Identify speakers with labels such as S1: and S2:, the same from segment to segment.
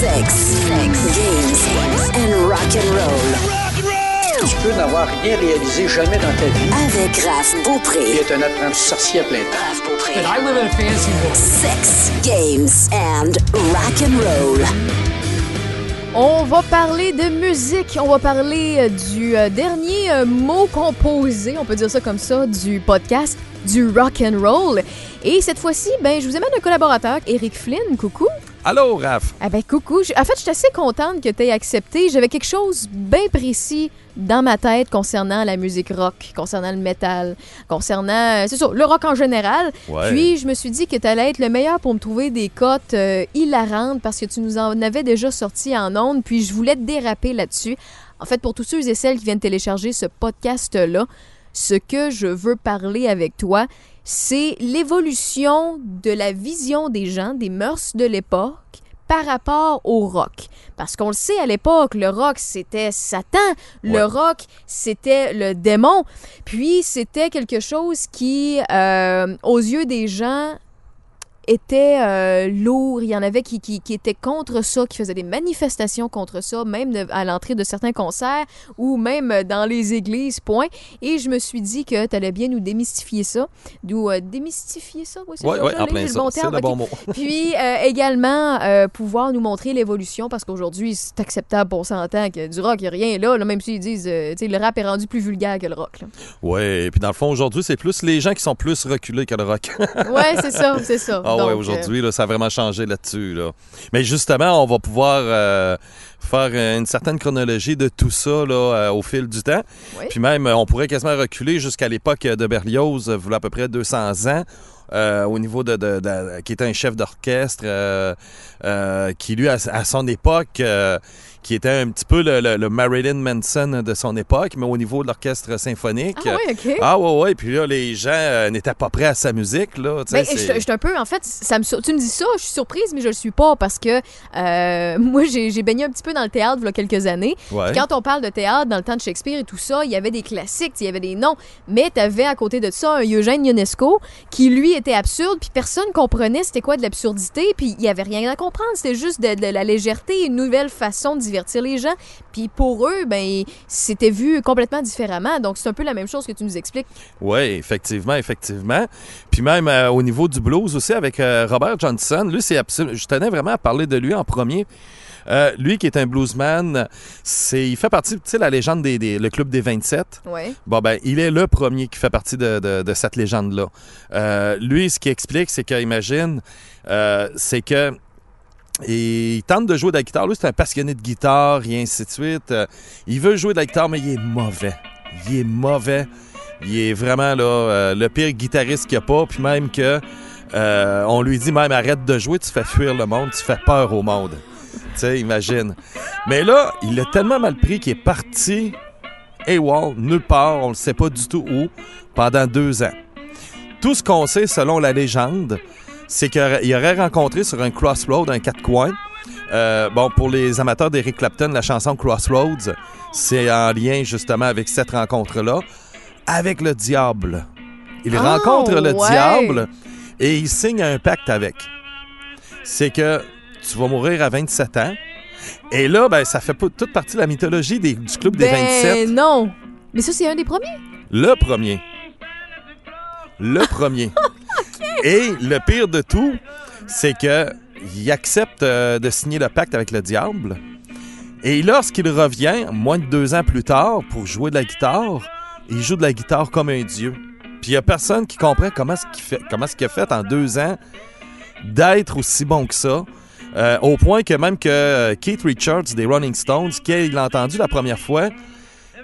S1: Sex, sex, games and rock and roll.
S2: Tu peux n'avoir rien réalisé jamais dans ta vie
S1: Avec Raph Beaupré.
S2: être un apprenti sorcier à plein temps.
S1: Raph Beaupré.
S3: I live in a fancy world.
S1: Sex, games and rock and roll.
S4: On va parler de musique, on va parler euh, du euh, dernier euh, mot composé, on peut dire ça comme ça, du podcast, du rock and roll. Et cette fois-ci, ben, je vous amène un collaborateur, Eric Flynn. Coucou.
S5: Allô, Raph?
S4: Ah ben coucou. En fait, je suis assez contente que tu aies accepté. J'avais quelque chose bien précis dans ma tête concernant la musique rock, concernant le métal, concernant, euh, c'est ça, le rock en général.
S5: Ouais.
S4: Puis je me suis dit que tu allais être le meilleur pour me trouver des cotes euh, hilarantes parce que tu nous en avais déjà sorti en ondes. Puis je voulais te déraper là-dessus. En fait, pour tous ceux et celles qui viennent télécharger ce podcast-là, ce que je veux parler avec toi, c'est l'évolution de la vision des gens, des mœurs de l'époque par rapport au rock. Parce qu'on le sait, à l'époque, le rock, c'était Satan. Le rock, c'était le démon. Puis, c'était quelque chose qui, euh, aux yeux des gens, était euh, lourd. Il y en avait qui, qui, qui étaient contre ça, qui faisaient des manifestations contre ça, même de- à l'entrée de certains concerts ou même dans les églises, point. Et je me suis dit que tu allais bien nous démystifier ça. D'où euh, démystifier ça, oui, c'est
S5: Oui, oui,
S4: là,
S5: en
S4: le bon
S5: C'est
S4: terme?
S5: le bon mot.
S4: Puis euh, également euh, pouvoir nous montrer l'évolution parce qu'aujourd'hui, c'est acceptable, on s'entend que du rock, il n'y a rien là, là, même s'ils disent, tu sais, le rap est rendu plus vulgaire que le rock.
S5: Ouais, puis dans le fond, aujourd'hui, c'est plus les gens qui sont plus reculés que le rock.
S4: Ouais, c'est ça, c'est ça.
S5: Ah
S4: Donc,
S5: ouais,
S4: euh,
S5: aujourd'hui, ça a vraiment changé là-dessus. Là. Mais justement, on va pouvoir euh, faire euh, une certaine chronologie de tout ça là, au fil du temps.
S4: Oui.
S5: Puis même, on pourrait quasiment reculer jusqu'à l'époque de Berlioz, euh, voilà à peu près 200 ans. euh, au niveau de, de- de- qui était un chef d'orchestre euh, euh, qui lui à, à son époque qui était un petit peu le, le- le Marilyn Manson de son époque mais au niveau de l'orchestre symphonique
S4: Ah ouais, OK.
S5: ah ouais ouais puis là les gens euh, n'étaient pas prêts à sa musique là
S4: Ben, je je suis un peu, en fait, ça me, tu me dis ça, je suis surprise, mais je le suis pas parce que euh, moi, j'ai baigné un petit peu dans le théâtre il y a quelques années.
S5: Ouais.
S4: Quand on parle de théâtre, dans le temps de Shakespeare et tout ça, il y avait des classiques, il y avait des noms, mais tu avais à côté de ça un Eugène Ionesco qui, lui, était absurde, puis personne comprenait c'était quoi de l'absurdité, puis il y avait rien à comprendre, c'était juste de, de la légèreté, une nouvelle façon de divertir les gens. Puis pour eux, ben, c'était vu complètement différemment. Donc c'est un peu la même chose que tu nous expliques.
S5: Oui, effectivement, effectivement. Puis même euh, au niveau du blues aussi avec euh, Robert Johnson, lui, c'est absolument. Je tenais vraiment à parler de lui en premier. Euh, lui qui est un bluesman, c'est, il fait partie, tu sais, la légende des, des- le club des 27.
S4: Ouais.
S5: Bon, ben, il est le premier qui fait partie de, de- de cette légende-là. Euh, lui, ce qu'il explique, c'est qu'imagine, euh, c'est que il tente de jouer de la guitare. Lui, c'est un passionné de guitare et ainsi de suite. Euh, il veut jouer de la guitare, mais il est mauvais. Il est mauvais. Il est vraiment là, euh, le pire guitariste qu'il n'y a pas. Puis même que euh, on lui dit même arrête de jouer, tu fais fuir le monde, tu fais peur au monde. Tu sais, imagine. Mais là, il l'a tellement mal pris qu'il est parti AWOL, nulle part, on ne sait pas du tout où, pendant deux ans. Tout ce qu'on sait, selon la légende, c'est qu'il aurait rencontré sur un crossroad, un quatre coins. Euh, bon, pour les amateurs d'Eric Clapton, la chanson Crossroads, c'est en lien justement avec cette rencontre-là, avec le diable. Il
S4: Ah,
S5: rencontre le
S4: ouais.
S5: diable et il signe un pacte avec. C'est que tu vas mourir à 27 ans. Et là, ben, ça fait toute partie de la mythologie des- du club des
S4: ben
S5: 27.
S4: non. Mais ça, c'est un des premiers?
S5: Le premier. Le premier. Et le pire de tout, c'est que il accepte euh, de signer le pacte avec le diable. Et lorsqu'il revient, moins de deux ans plus tard, pour jouer de la guitare, il joue de la guitare comme un dieu. Puis il n'y a personne qui comprend comment ce qu'il fait, comment ce qu'il a fait en deux ans d'être aussi bon que ça. Euh, au point que même que euh, Keith Richards des Rolling Stones, qu'il a entendu la première fois,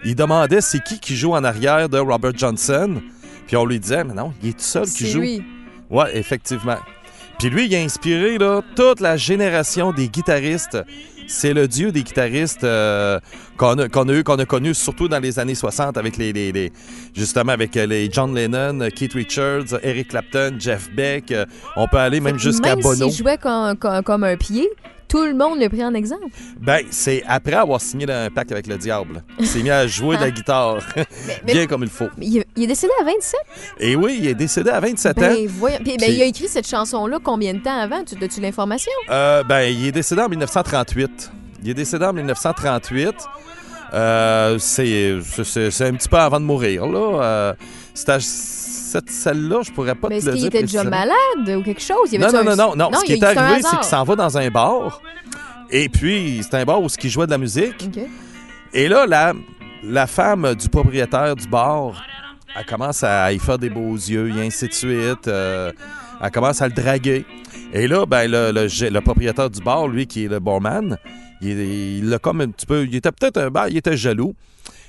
S5: il demandait c'est qui qui joue en arrière de Robert Johnson. Puis on lui disait, mais non, il est tout seul qui joue.
S4: lui.
S5: Ouais, effectivement. Puis lui, il a inspiré là, toute la génération des guitaristes. C'est le dieu des guitaristes euh, qu'on a, qu'on a eu, qu'on a connu surtout dans les années 60 avec les, les- les- justement avec euh, les John Lennon, Keith Richards, Eric Clapton, Jeff Beck. euh, on peut aller même jusqu'à
S4: Même
S5: Bono.
S4: s'il jouait comme, comme, comme un pied, tout le monde l'a pris en exemple?
S5: Ben, c'est après avoir signé un pacte avec le diable. Il s'est mis à jouer de la guitare
S4: mais-
S5: bien comme il faut.
S4: Mais il, il est décédé à 27
S5: Et oui, il est décédé à 27 ans.
S4: Ben, voyons. Puis, ben, il a écrit cette chanson-là combien de temps avant? Tu as-tu l'information?
S5: Euh, ben, il est décédé en 1938. Il est décédé en 1938. Euh, c'est un petit peu avant de mourir, là. Euh, c'est à- cette celle-là, je pourrais pas
S4: Mais
S5: te
S4: est-ce
S5: le
S4: qu'il
S5: dire.
S4: était déjà malade ou quelque chose? Il y
S5: Non, non,
S4: un-
S5: non, non, non. Ce qui
S4: il
S5: est
S4: a
S5: arrivé, c'est qu'il s'en va dans un bar. Et puis, c'est un bar où il jouait de la musique. Et là, la, la femme du propriétaire du bar, elle commence à y faire des beaux yeux et ainsi de suite. euh, elle commence à le draguer. Et là, ben, le, le propriétaire du bar, lui, qui est le barman, il, il l'a comme un petit peu. Il était peut-être un ben, il était jaloux.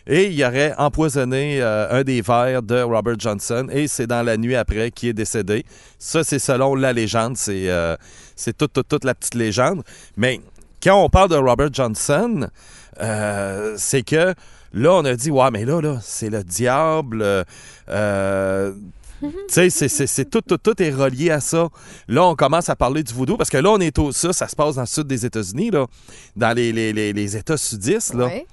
S5: Et il aurait empoisonné euh, un des verres de Robert Johnson. Et c'est dans la nuit après qu'il est décédé. Ça, c'est selon la légende. C'est euh, toute, toute, toute la petite légende. Mais quand on parle de Robert Johnson, euh, c'est que là, on a dit, ouais, mais là, là, c'est le diable. euh, tu sais, c'est- c'est c'est tout, tout, tout est relié à ça. Là, on commence à parler du voodoo parce que là, on est au ça, ça se passe dans le sud des États-Unis, là, dans les, les- les- les États sudistes. Là.
S4: Ouais.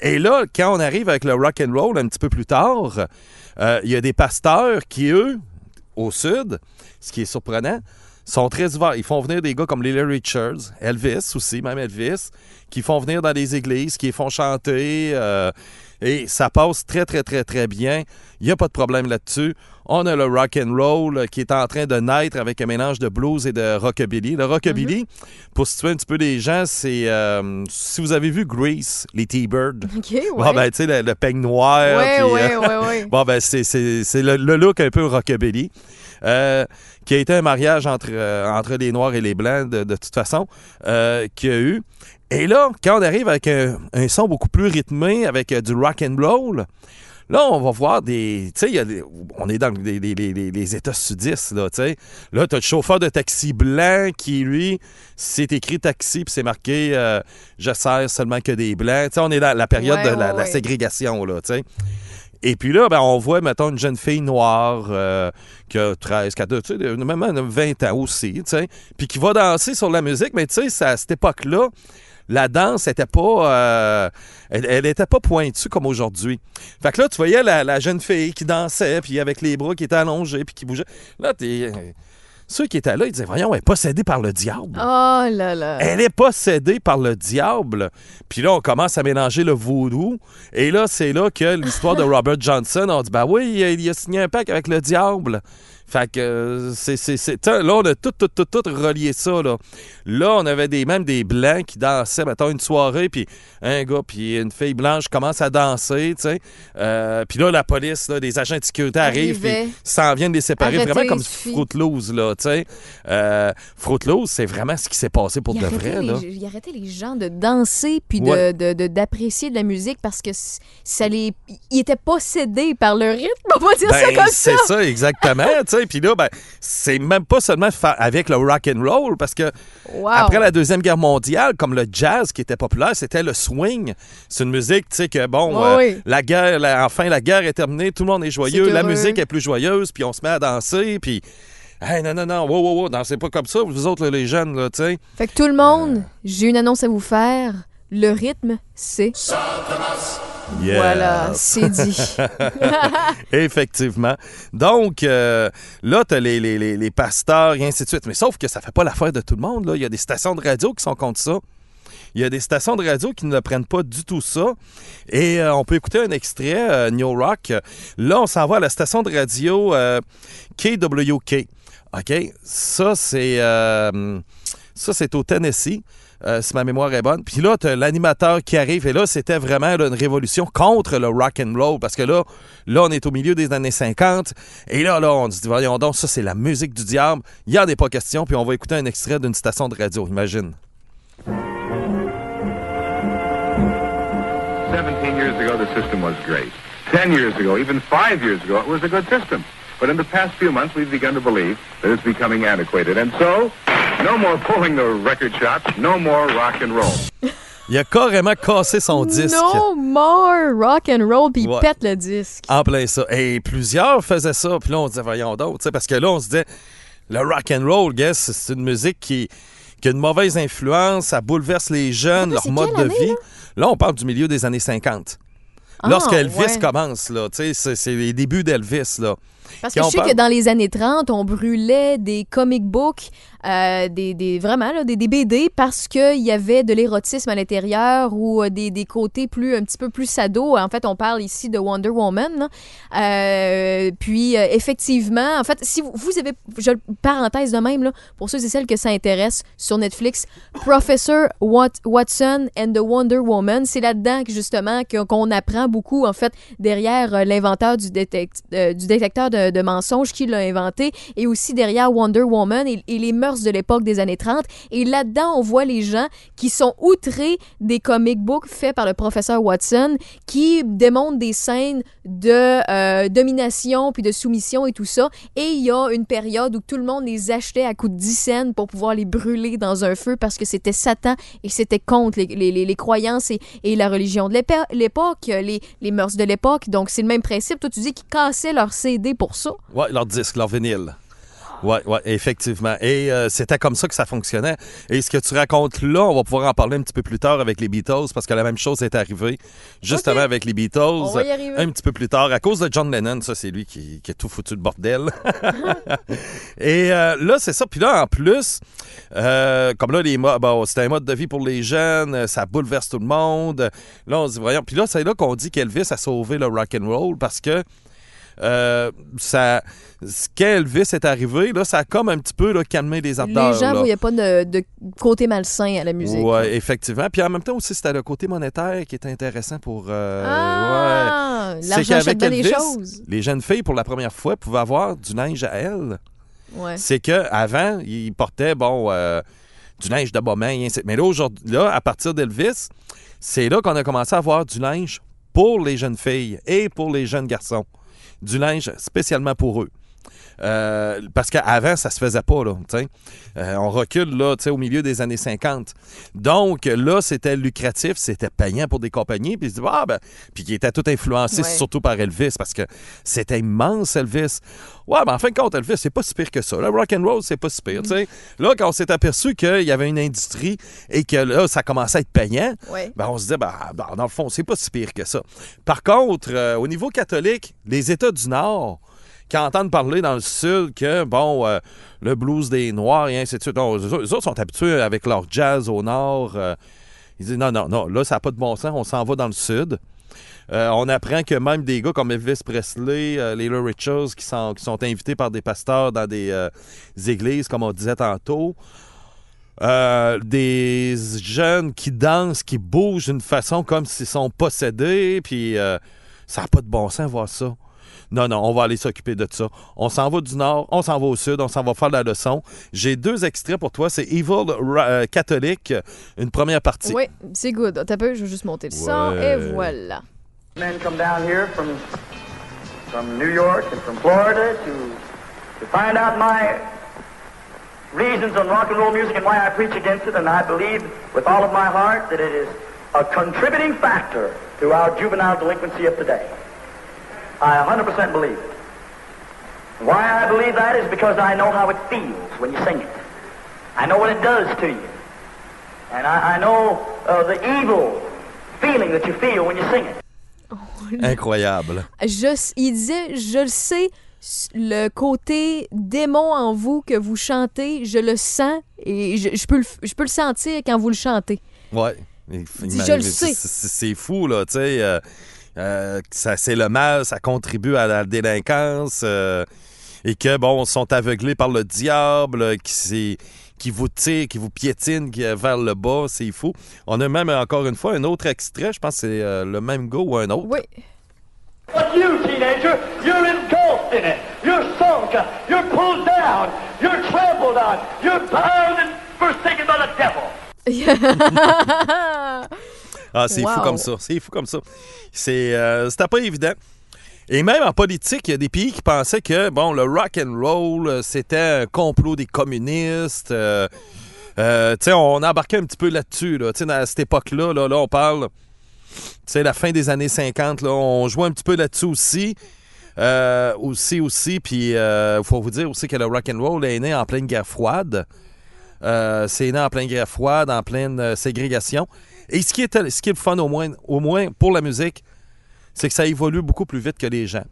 S5: Et là, quand on arrive avec le rock and roll un petit peu plus tard, euh, il y a des pasteurs qui, eux, au sud, ce qui est surprenant, sont très ouverts. Ils font venir des gars comme Lily Richards, Elvis aussi, même Elvis, qui font venir dans les églises, qui les font chanter. euh, et ça passe très, très, très, très bien. Il n'y a pas de problème là-dessus. On a le rock and roll euh, qui est en train de naître avec un mélange de blues et de rockabilly. Le rockabilly, pour situer un petit peu les gens, c'est... euh, si vous avez vu Grease, les T-Birds,
S4: ouais.
S5: Bon, ben, tu sais, le, le peigne noir.
S4: ouais,
S5: puis,
S4: ouais,
S5: euh. Bon, ben, c'est, le, le look un peu rockabilly, euh, qui a été un mariage entre, entre les Noirs et les Blancs, de, de toute façon, qu'il y a eu. Et là, quand on arrive avec un, un son beaucoup plus rythmé, avec du rock and roll, là, on va voir des... Tu sais, on est dans les, les- les- les- les États sudistes, là, tu sais. Là, tu as le chauffeur de taxi blanc qui, lui, c'est écrit taxi, puis c'est marqué euh, Je sers seulement que des blancs ». Tu sais, on est dans la période
S4: Ouais,
S5: de la,
S4: ouais,
S5: la
S4: ouais.
S5: ségrégation, là, tu sais. Et puis là, ben, on voit, mettons, une jeune fille noire euh, qui a 13, 14, tu sais, même 20 ans aussi, tu sais, puis qui va danser sur la musique, mais tu sais, à cette époque-là, la danse était pas euh, elle, elle était pas pointue comme aujourd'hui. Fait que là, tu voyais la, la jeune fille qui dansait, puis avec les bras qui étaient allongés, puis qui bougeaient. Là, t'es... Ceux qui étaient là, ils disaient, voyons, elle est possédée par le diable.
S4: Oh là là.
S5: Elle est possédée par le diable. Puis là, on commence à mélanger le voodoo. Et là, c'est là que l'histoire de Robert Johnson, on dit, ben oui, il a, il a signé un pacte avec le diable. Fait que c'est, c'est, là, on a tout, tout, tout, tout relié ça. Là, là on avait des, même des blancs qui dansaient, mettons, une soirée, puis un gars, puis une fille blanche commence à danser, tu sais. Euh, puis là, la police, là, des agents de sécurité arrivent, puis s'en viennent les séparer,
S4: Arrêtez,
S5: vraiment comme Loose, là, tu sais. Euh, Loose, c'est vraiment ce qui s'est passé pour
S4: il
S5: de vrai,
S4: les,
S5: là.
S4: il arrêtait les gens de danser puis de-
S5: Ouais.
S4: de- de- d'apprécier de, la musique parce que ça les ils étaient possédés par le rythme on va dire ça
S5: Ben,
S4: comme ça
S5: c'est ça, exactement. tu sais. Puis là, ben, c'est même pas seulement avec le rock and roll, parce que
S4: Wow.
S5: après la Deuxième Guerre mondiale, comme le jazz qui était populaire, c'était le swing. C'est une musique, tu sais, que bon, euh,
S4: oui.
S5: la guerre, la- enfin, la guerre est terminée, tout le monde est joyeux,
S4: C'est
S5: la musique est plus joyeuse, puis on se met à danser, puis. Hey, non, non, non, wow, wow, wow, dansez pas comme ça, vous autres, les jeunes, là, tu sais.
S4: fait que tout le monde j'ai une annonce à vous faire le rythme c'est
S5: Yes.
S4: voilà c'est dit
S5: Effectivement. Donc, euh, là, tu as les, les, les, les pasteurs et ainsi de suite. Mais sauf que ça fait pas l'affaire de tout le monde. Là. Il y a des stations de radio qui sont contre ça. Il y a des stations de radio qui ne prennent pas du tout ça. Et euh, on peut écouter un extrait, euh, New Rock. Là, on s'en va à la station de radio KWK. OK? Ça, c'est ça, c'est au Tennessee. Euh, si ma mémoire est bonne. Puis là, tu l'animateur qui arrive. Et là, c'était vraiment là, une révolution contre le rock and roll. Parce que là, là, on est au milieu des années 50. Et là, là, on se dit, voyons donc, ça, c'est la musique du diable. Il n'y en a pas question. Puis on va écouter un extrait d'une station de radio. Imagine.
S3: 17 years ago, the system was great. 10 years ago, even five years ago, it was a good system. But in the past few months, we've begun to believe that it's becoming antiquated. And so, no more pulling the record shots, no more rock and roll.
S5: Il a carrément cassé son disque.
S4: no more rock and roll puis il
S5: Ouais.
S4: pète le disque
S5: En plein ça. Et plusieurs faisaient ça. Puis là, on disait, voyons sais, Parce que là, on se disait, le rock and roll, guess, c'est une musique qui, qui a une mauvaise influence, ça bouleverse les jeunes, leur mode de
S4: année,
S5: vie. Là? on parle du milieu des années 50.
S4: Ah,
S5: Lorsque Elvis
S4: ouais.
S5: commence, là, tu sais, c'est c'est les débuts d'Elvis, là.
S4: Parce que je sais
S5: parle-
S4: que dans les années 30, on brûlait des comic books, euh, des, vraiment des, BD parce qu'il y avait de l'érotisme à l'intérieur ou euh, des, côtés plus un petit peu plus sado. En fait, on parle ici de Wonder Woman. Euh, puis effectivement, en fait, si vous, avez, je, parenthèse de même pour ceux et celles que ça intéresse sur Netflix, Professor Wat- Watson and the Wonder Woman, c'est là-dedans que justement qu'on apprend beaucoup en fait derrière l'inventeur du, détect- du détecteur de, mensonges qui l'a inventé et aussi derrière Wonder Woman et, les de l'époque des années 30. Et là-dedans, on voit les gens qui sont outrés des comic books faits par le professeur Watson qui démontrent des scènes de euh, domination puis de soumission et tout ça. Et il y a une période où tout le monde les achetait à coups de 10 cents pour pouvoir les brûler dans un feu parce que c'était Satan et c'était contre les, les- croyances et, la religion de l'époque, les, les mœurs de l'époque. Donc, c'est le même principe. Toi, tu dis qu'ils cassaient leur CD pour ça.
S5: Ouais, leur disque, leur vinyle. Ouais, ouais, effectivement. Et euh, c'était comme ça que ça fonctionnait. Et ce que tu racontes là, on va pouvoir en parler un petit peu plus tard avec les Beatles, parce que la même chose est arrivée justement avec les Beatles.
S4: On va y arriver.
S5: Un petit peu plus tard, à cause de John Lennon, ça c'est lui qui, qui a tout foutu le bordel. Et euh, là, c'est ça. Puis là, en plus, euh, comme là, les mo- bon, c'était un mode de vie pour les jeunes, ça bouleverse tout le monde. Là, on se dit, voyons. Puis là, c'est là qu'on dit qu'Elvis a sauvé le rock and roll parce que euh, ça, ce qu'Elvis est arrivé, là, ça a comme un petit peu là, calmé les ardeurs.
S4: Les gens voyaient pas de, de côté malsain à la musique.
S5: Oui, effectivement. Puis en même temps aussi, c'était le côté monétaire qui était intéressant pour. euh, ouais.
S4: ah,
S5: C'est
S4: l'argent achète
S5: qu'avec Elvis,
S4: choses.
S5: les jeunes filles, pour la première fois, pouvaient avoir du linge à elles.
S4: Ouais.
S5: C'est qu'avant, ils portaient, bon, euh, du linge de ainsi- Mais là, aujourd'hui, là, à partir d'Elvis, c'est là qu'on a commencé à avoir du linge pour les jeunes filles et pour les jeunes garçons. Du linge spécialement pour eux. Euh, parce qu'avant, ça se faisait pas, là. Euh, on recule, là, au milieu des années 50. Donc, là, c'était lucratif, c'était payant pour des compagnies. Puis, ils se disaient, ah, ben, puis qui était tout influencé,
S4: Ouais.
S5: surtout par Elvis, parce que c'était immense, Elvis. Ouais, mais en fin de compte, Elvis, c'est pas si pire que ça. Le rock and roll, c'est pas si pire, sais. Là, quand on s'est aperçu qu'il y avait une industrie et que là, ça commençait à être payant,
S4: Ouais.
S5: ben, on se disait, ben, ben, dans le fond, c'est pas si pire que ça. Par contre, euh, au niveau catholique, les États du Nord, qui entendent parler dans le Sud que, bon, euh, le blues des Noirs et ainsi de suite, non, eux, autres- sont habitués avec leur jazz au Nord. euh, ils disent, non, non, non, là, ça n'a pas de bon sens, on s'en va dans le Sud. Euh, on apprend que même des gars comme Elvis Presley, euh, Richards, qui sont, invités par des pasteurs dans des, euh, églises, comme on disait tantôt, des jeunes qui dansent, qui bougent d'une façon comme s'ils sont possédés, puis ça n'a pas de bon sens voir ça. Non, non, on va aller s'occuper de ça. On s'en va du nord, on s'en va au sud, on s'en va faire la leçon. J'ai deux extraits pour toi. C'est Evil Ra- euh, Catholic, une première partie.
S4: Oui, c'est good. T'as peu, je vais juste monter le son
S5: Ouais.
S4: et voilà.
S2: Men come down here from from New York and from Florida to to find out my reasons on rock and roll music and why I preach against it, and I believe with all of my heart that it is a contributing factor to our juvenile delinquency of today. I 100% believe it. Why I believe that is because I know how it feels when you sing it. I know what it does to you. And I, I know uh, the evil feeling that you feel when you sing it.
S5: Incroyable.
S4: Je, il disait, je le sais, le côté démon en vous que vous chantez, je le sens et je, je peux, le, je peux le sentir quand vous le chantez.
S5: Ouais. Il- il-
S4: je le sais.
S5: C'est c'est fou, là, tu sais. euh, euh, ça- c'est le mal, ça contribue à la délinquance. euh, et que, bon, sont aveuglés par le diable, euh, qui, qui vous tire, qui vous piétine qui- vers le bas. C'est fou. On a même, encore une fois, un autre extrait. Je pense que c'est euh, le même gars ou un autre.
S4: Oui.
S6: But you, teenager, you're engulfed in it. You're sunk. You're pulled down. You're trampled on. You're bound and forsaken by the devil.
S5: Ah, c'est fou comme ça. C'est fou comme ça. C'est, euh, c'était pas évident. Et même en politique, il y a des pays qui pensaient que, bon, le rock and roll, euh, c'était un complot des communistes. euh, euh, on embarquait un petit peu là-dessus, là. À cette époque-là, là, là, on parle, la fin des années 50, là, on jouait un petit peu là-dessus aussi. Euh, aussi, aussi, puis il faut vous dire aussi que le rock and roll est né en pleine guerre froide. C'est né en pleine guerre froide, en pleine ségrégation. Et ce qui, est, ce fun, au moins, pour la musique, c'est que ça évolue beaucoup plus vite que les gens.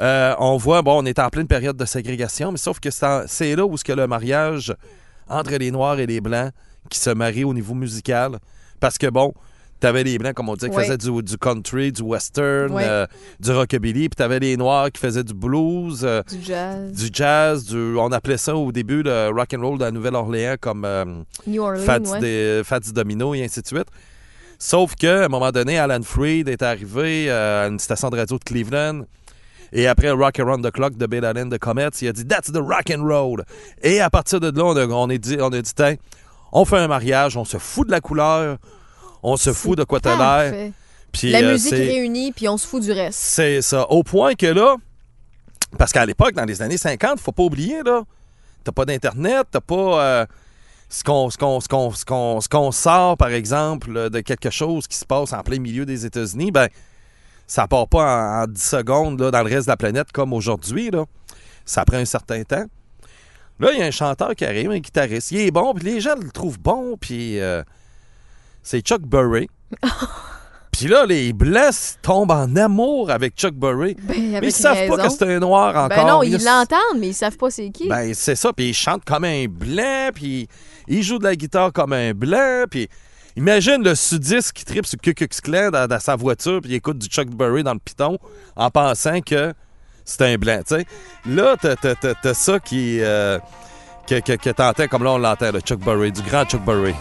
S5: Euh, on voit, bon, on est en pleine période de ségrégation, mais sauf que c'est là où ce que le mariage entre les Noirs et les Blancs qui se marient au niveau musical. Parce que, bon, t'avais les Blancs, comme on dit, qui faisaient du, du country, du western, euh, du rockabilly, puis t'avais les Noirs qui faisaient du blues, euh,
S4: Du jazz.
S5: du jazz, du, on appelait ça au début le rock and roll de la Nouvelle-Orléans comme euh,
S4: New Orleans,
S5: Fats,
S4: ouais.
S5: des- Fats Domino et ainsi de suite. Sauf qu'à un moment donné, Alan Freed est arrivé à une station de radio de Cleveland. Et après Rock Around the Clock de Bill Allen de Comets, il a dit That's the rock and roll. Et à partir de là, on a, on est dit, on a dit Tiens, on fait un mariage, on se fout de la couleur, on se fout de quoi t'as l'air. Puis,
S4: La
S5: euh,
S4: musique réunie, puis on se fout du reste.
S5: c'est ça. Au point que là, parce qu'à l'époque, dans les années 50, faut pas oublier, là, t'as pas d'Internet, t'as pas. euh, ce qu'on sort, par exemple, de quelque chose qui se passe en plein milieu des États-Unis, ben, ça part pas en, en 10 secondes là, dans le reste de la planète comme aujourd'hui. là. Ça prend un certain temps. Là, il y a un chanteur qui arrive, un guitariste. Il est bon, puis les gens le trouvent bon, puis euh, c'est Chuck Berry. Puis là, les Blancs tombent en amour avec Chuck Berry.
S4: Ben,
S5: Mais ils savent
S4: raison.
S5: pas que c'est un noir encore.
S4: Ben non, ils
S5: Ils-
S4: l'entendent, mais ils savent pas c'est qui.
S5: Ben, c'est ça. Puis il chante comme un blanc, puis il joue de la guitare comme un blanc, puis imagine le sudiste qui tripe sur Ku Klux Klan dans, dans sa voiture, puis il écoute du Chuck Berry dans le piton en pensant que c'est un blanc, tu sais. Là, t'as, t'as- t'as- t'as ça qui... euh, que, que, que t'entends comme là on l'entend, le Chuck Berry, du grand Chuck Berry.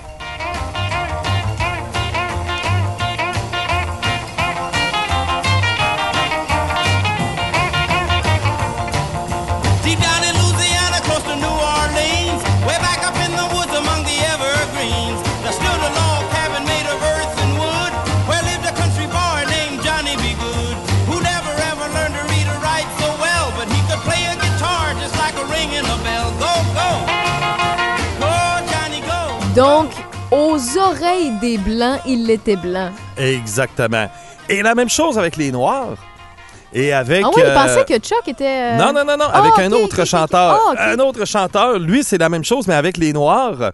S4: Donc, aux oreilles des Blancs, il était blanc.
S5: Exactement. Et la même chose avec les Noirs. Et avec...
S4: ah oui, il
S5: euh,
S4: pensait que Chuck était... euh,
S5: Non, non, non, non,
S4: Ah,
S5: avec
S4: ok,
S5: un autre chanteur.
S4: Ah.
S5: Un autre chanteur, lui, c'est la même chose, mais avec les Noirs.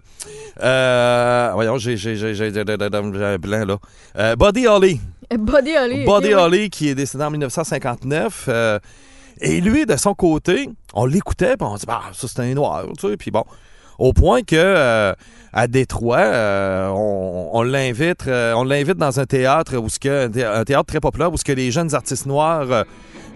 S5: Euh, voyons, j'ai j'ai- j'ai- j'ai- j'ai un blanc, là. Euh, Buddy Holly.
S4: Buddy Holly.
S5: Buddy. Holly, qui est décédé en 1959. euh, et lui, de son côté, on l'écoutait, puis on dit, bah, ça, c'est un Noir, tu sais. Puis bon, au point que à Détroit, euh, on, on l'invite euh, on l'invite dans un théâtre, où ce que, un thé- un théâtre très populaire, où ce que les jeunes artistes noirs euh,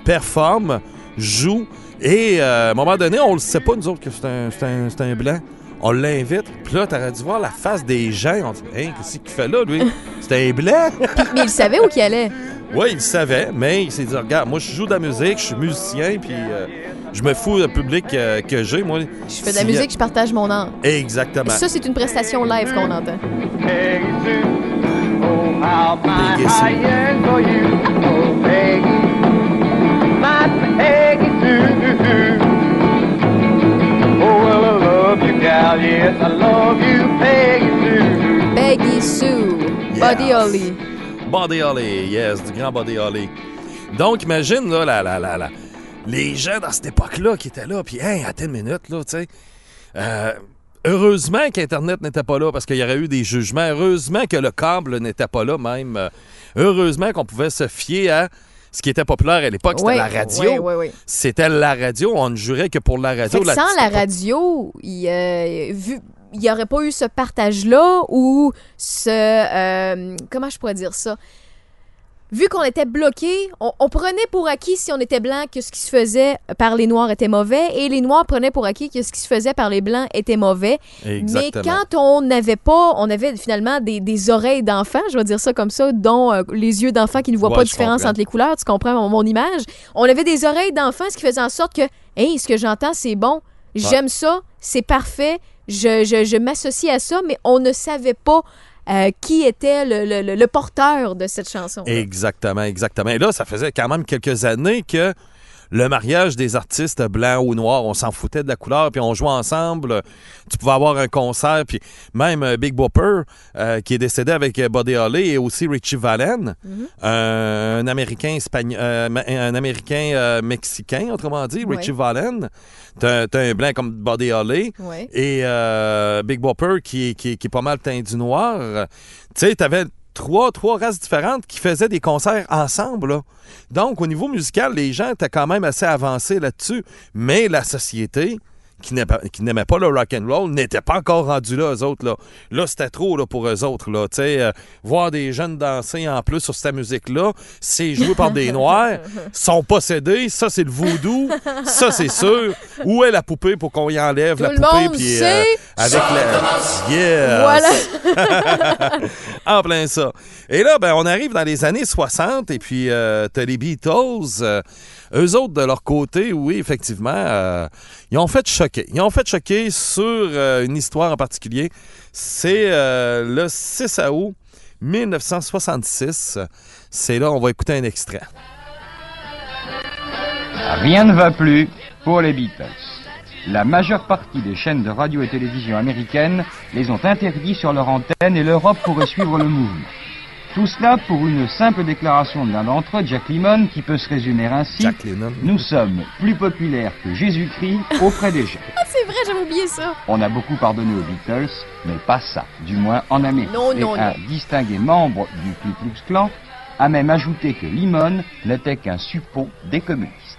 S5: performent, jouent. Et à un moment donné, on le sait pas, nous autres, que c'est un, un- un blanc. On l'invite. Puis là, t'aurais dû voir la face des gens. On dit, hein, qu'est-ce qu'il fait là, lui? C'est un blanc?
S4: Mais il savait où qu'il allait.
S5: Oui, il savait, mais il s'est dit regarde, moi je joue de la musique, je suis musicien, puis euh, je me fous du public euh, que j'ai, moi.
S4: Je fais de la musique, je partage mon art.
S5: Exactement.
S4: Ça, c'est une prestation live qu'on entend.
S2: Peggy Sue.
S4: Buddy Holly.
S5: Buddy Holly, yes, du grand Buddy Holly. Donc, imagine, là, la, la, la, la- les gens dans cette époque-là qui étaient là, puis, hey, attends une minute, là, tu sais. Euh, heureusement qu'Internet n'était pas là, parce qu'il y aurait eu des jugements. Heureusement que le câble n'était pas là, même. Euh, Heureusement qu'on pouvait se fier à ce qui était populaire à l'époque, c'était la radio. C'était la radio. On ne jurait que pour la radio.
S4: Fait que sans la radio, il euh, vu il n'y aurait pas eu ce partage-là ou ce... euh, comment je pourrais dire ça? Vu qu'on était bloqué, on, on prenait pour acquis si on était blanc que ce qui se faisait par les Noirs était mauvais et les Noirs prenaient pour acquis que ce qui se faisait par les Blancs était mauvais.
S5: Exactement.
S4: Mais quand on n'avait pas, on avait finalement des, des oreilles d'enfant, je vais dire ça comme ça, dont euh, les yeux d'enfant qui ne voient
S5: Ouais,
S4: pas de différence
S5: comprends.
S4: entre les couleurs, tu comprends mon, mon image? On avait des oreilles d'enfant, ce qui faisait en sorte que, hey, ce que j'entends, c'est bon, j'aime ça, c'est parfait, je, je, m'associe à ça, mais on ne savait pas euh, qui était le porteur de cette chanson.
S5: Exactement, exactement. Et là, ça faisait quand même quelques années que le mariage des artistes blancs ou noirs, on s'en foutait de la couleur, puis on jouait ensemble. Tu pouvais avoir un concert, puis même euh, Big Bopper, euh, qui est décédé avec euh, Buddy Holly, et aussi Richie Valens, un Américain euh, un Américain mexicain, autrement dit. Richie Valens. T'as un blanc comme Buddy Holly. Et Big Bopper, qui, qui est pas mal teint du noir. Tu sais, t'avais trois, trois races différentes qui faisaient des concerts ensemble. Donc, au niveau musical, les gens étaient quand même assez avancés là-dessus. Mais la société qui n'aimait pas- le rock and roll n'était pas encore rendue là, eux autres. Là, là c'était trop là, pour eux autres. Là. Tu sais, euh, voir des jeunes danser en plus sur cette musique-là, c'est joué par des noirs, sont possédés, ça c'est le voodoo, ça c'est sûr. Où est la poupée pour qu'on y enlève
S4: Tout
S5: la poupée? puis,
S4: sait.
S5: avec la... Yeah!
S4: Voilà.
S5: en plein ça. Et là, ben, on arrive dans les années 60 et puis euh, t'as les Beatles. euh, eux autres, de leur côté, oui, effectivement, euh, ils ont fait choquer. Ils ont fait choquer sur euh, une histoire en particulier. C'est euh, le 6 août 1966. C'est là, on va écouter un extrait.
S7: Rien ne va plus pour les Beatles. La majeure partie des chaînes de radio et télévision américaines les ont interdits sur leur antenne et l'Europe pourrait suivre le mouvement. Tout cela pour une simple déclaration de l'un d'entre eux, Jack Lemmon, qui peut se résumer ainsi
S5: Jack Lennon.
S7: Nous sommes plus populaires que Jésus-Christ auprès des gens.
S4: C'est vrai, j'avais oublié ça.
S7: On a beaucoup pardonné aux Beatles, mais pas ça, du moins en Amérique.
S4: Non,
S7: et
S4: non,
S7: un
S4: non.
S7: distingué membre du Ku Klux Klan a même ajouté que Limon n'était qu'un suppôt des communistes.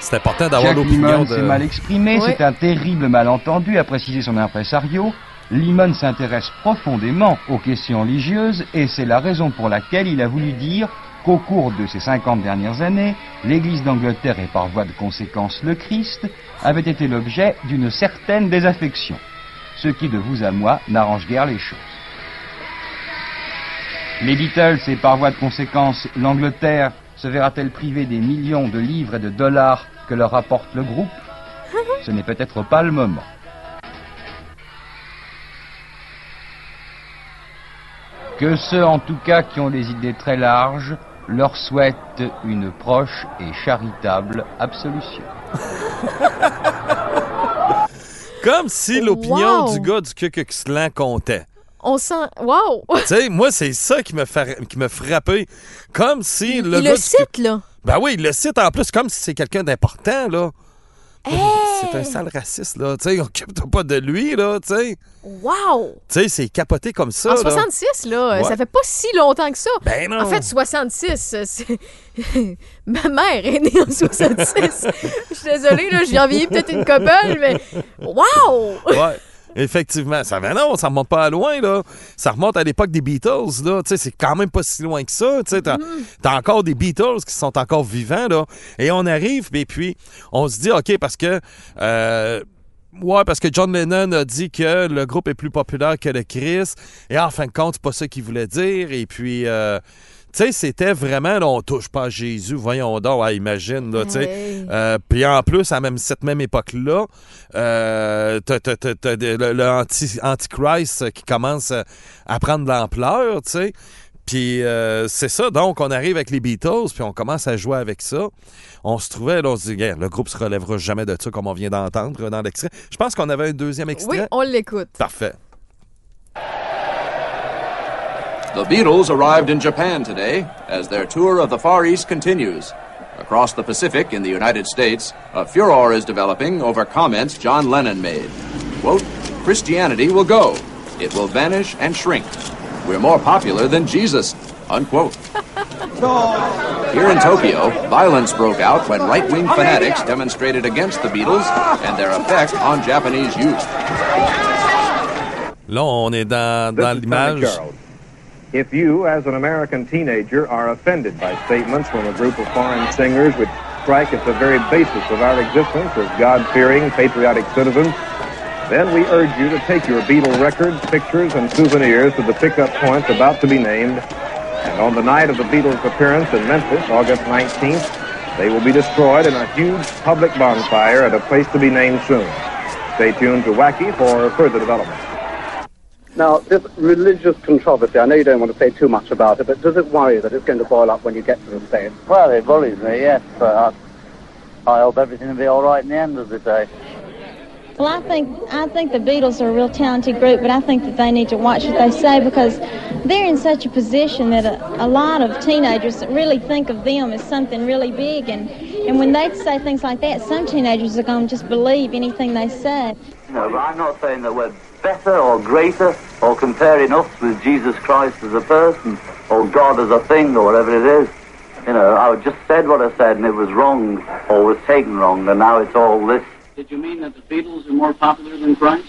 S5: C'est important d'avoir l'opinion
S7: Lemmon
S5: de...
S7: s'est mal exprimé,
S4: Oui.
S7: c'est un terrible malentendu, a précisé son impresario. Limon s'intéresse profondément aux questions religieuses et c'est la raison pour laquelle il a voulu dire qu'au cours de ces 50 dernières années, l'Église d'Angleterre et par voie de conséquence le Christ avaient été l'objet d'une certaine désaffection, ce qui de vous à moi n'arrange guère les choses. Les Beatles et par voie de conséquence l'Angleterre se verra-t-elle privée des millions de livres et de dollars que leur apporte le groupe? Ce n'est peut-être pas le moment. Que ceux en tout cas qui ont des idées très larges leur souhaitent une proche et charitable absolution.
S5: Comme si l'opinion
S4: Wow.
S5: du gars du Klan comptait.
S4: On sent. Wow!
S5: tu sais, moi, c'est ça qui me, fait, qui me frappait. Comme si le
S4: Il
S5: gars
S4: le
S5: du-
S4: cite, là.
S5: Ben oui, il le cite en plus comme si c'est quelqu'un d'important, là.
S4: Hey!
S5: C'est un sale raciste, là. Tu sais, on occupe pas de lui, là, tu sais.
S4: Wow!
S5: Tu sais, c'est capoté comme ça,
S4: En
S5: là.
S4: 66, là,
S5: Ouais.
S4: ça fait pas si longtemps que ça.
S5: Ben non.
S4: En fait, 66, euh, c'est... Ma mère est née en 66. Je suis désolée, là, j'ai envie peut-être une couple, mais... Wow!
S5: Ouais. Effectivement. Ça, ben non, ça remonte pas à loin, là. Ça remonte à l'époque des Beatles, là. Tu sais, c'est quand même pas si loin que ça. Tu sais, t'as, t'as encore des Beatles qui sont encore vivants, là. Et on arrive, et puis, on se dit, OK, parce que. euh, Ouais, parce que John Lennon a dit que le groupe est plus populaire que le Christ. Et en fin de compte, c'est pas ça qu'il voulait dire. Et puis, euh, tu sais, c'était vraiment, là, on touche pas à Jésus, voyons donc, ah, imagine, là, tu sais. Euh, Puis en plus, à même, cette même époque-là, euh, t'as, t'as- t'as- le, le anti, Antichrist qui commence à, à prendre de l'ampleur, tu sais. Puis euh, c'est ça, donc on arrive avec les Beatles, puis on commence à jouer avec ça. On se trouvait, là, on se dit, le groupe se relèvera jamais de ça, comme on vient d'entendre dans l'extrait. Je pense qu'on avait un deuxième extrait.
S4: Oui, on l'écoute.
S5: Parfait.
S8: The Beatles arrived in Japan today as their tour of the Far East continues. Across the Pacific in the United States, a furor is developing over comments John Lennon made. Quote, Christianity will go. It will vanish and shrink. We're more popular than Jesus. Unquote. Here in Tokyo, violence broke out when right-wing fanatics demonstrated against the Beatles and their effect on Japanese youth.
S5: Là, on est dans, dans l'image.
S9: If you, as an American teenager, are offended by statements from a group of foreign singers which strike at the very basis of our existence as God-fearing, patriotic citizens, then we urge you to take your Beatle records, pictures, and souvenirs to the pickup points about to be named. And on the night of the Beatles' appearance in Memphis, August 19th, they will be destroyed in a huge public bonfire at a place to be named soon. Stay tuned to Wacky for further development.
S10: Now, this religious controversy, I know you don't want to say too much about it, but does it worry you that it's going to boil up when you get to the States?
S11: Well, it worries me, yes, but I, I hope everything will be all right in the end of the day.
S12: Well, I think I think the Beatles are a real talented group, but I think that they need to watch what they say because they're in such a position that a, a lot of teenagers really think of them as something really big, and and when they say things like that, some teenagers are going to just believe anything they say.
S11: No, I'm not saying that we're better or greater or comparing us with Jesus Christ as a person or God as a thing or whatever it is. You know, I just said what I said and it was wrong or was taken wrong, and now it's all this.
S13: Did you mean that the Beatles are more popular than Christ?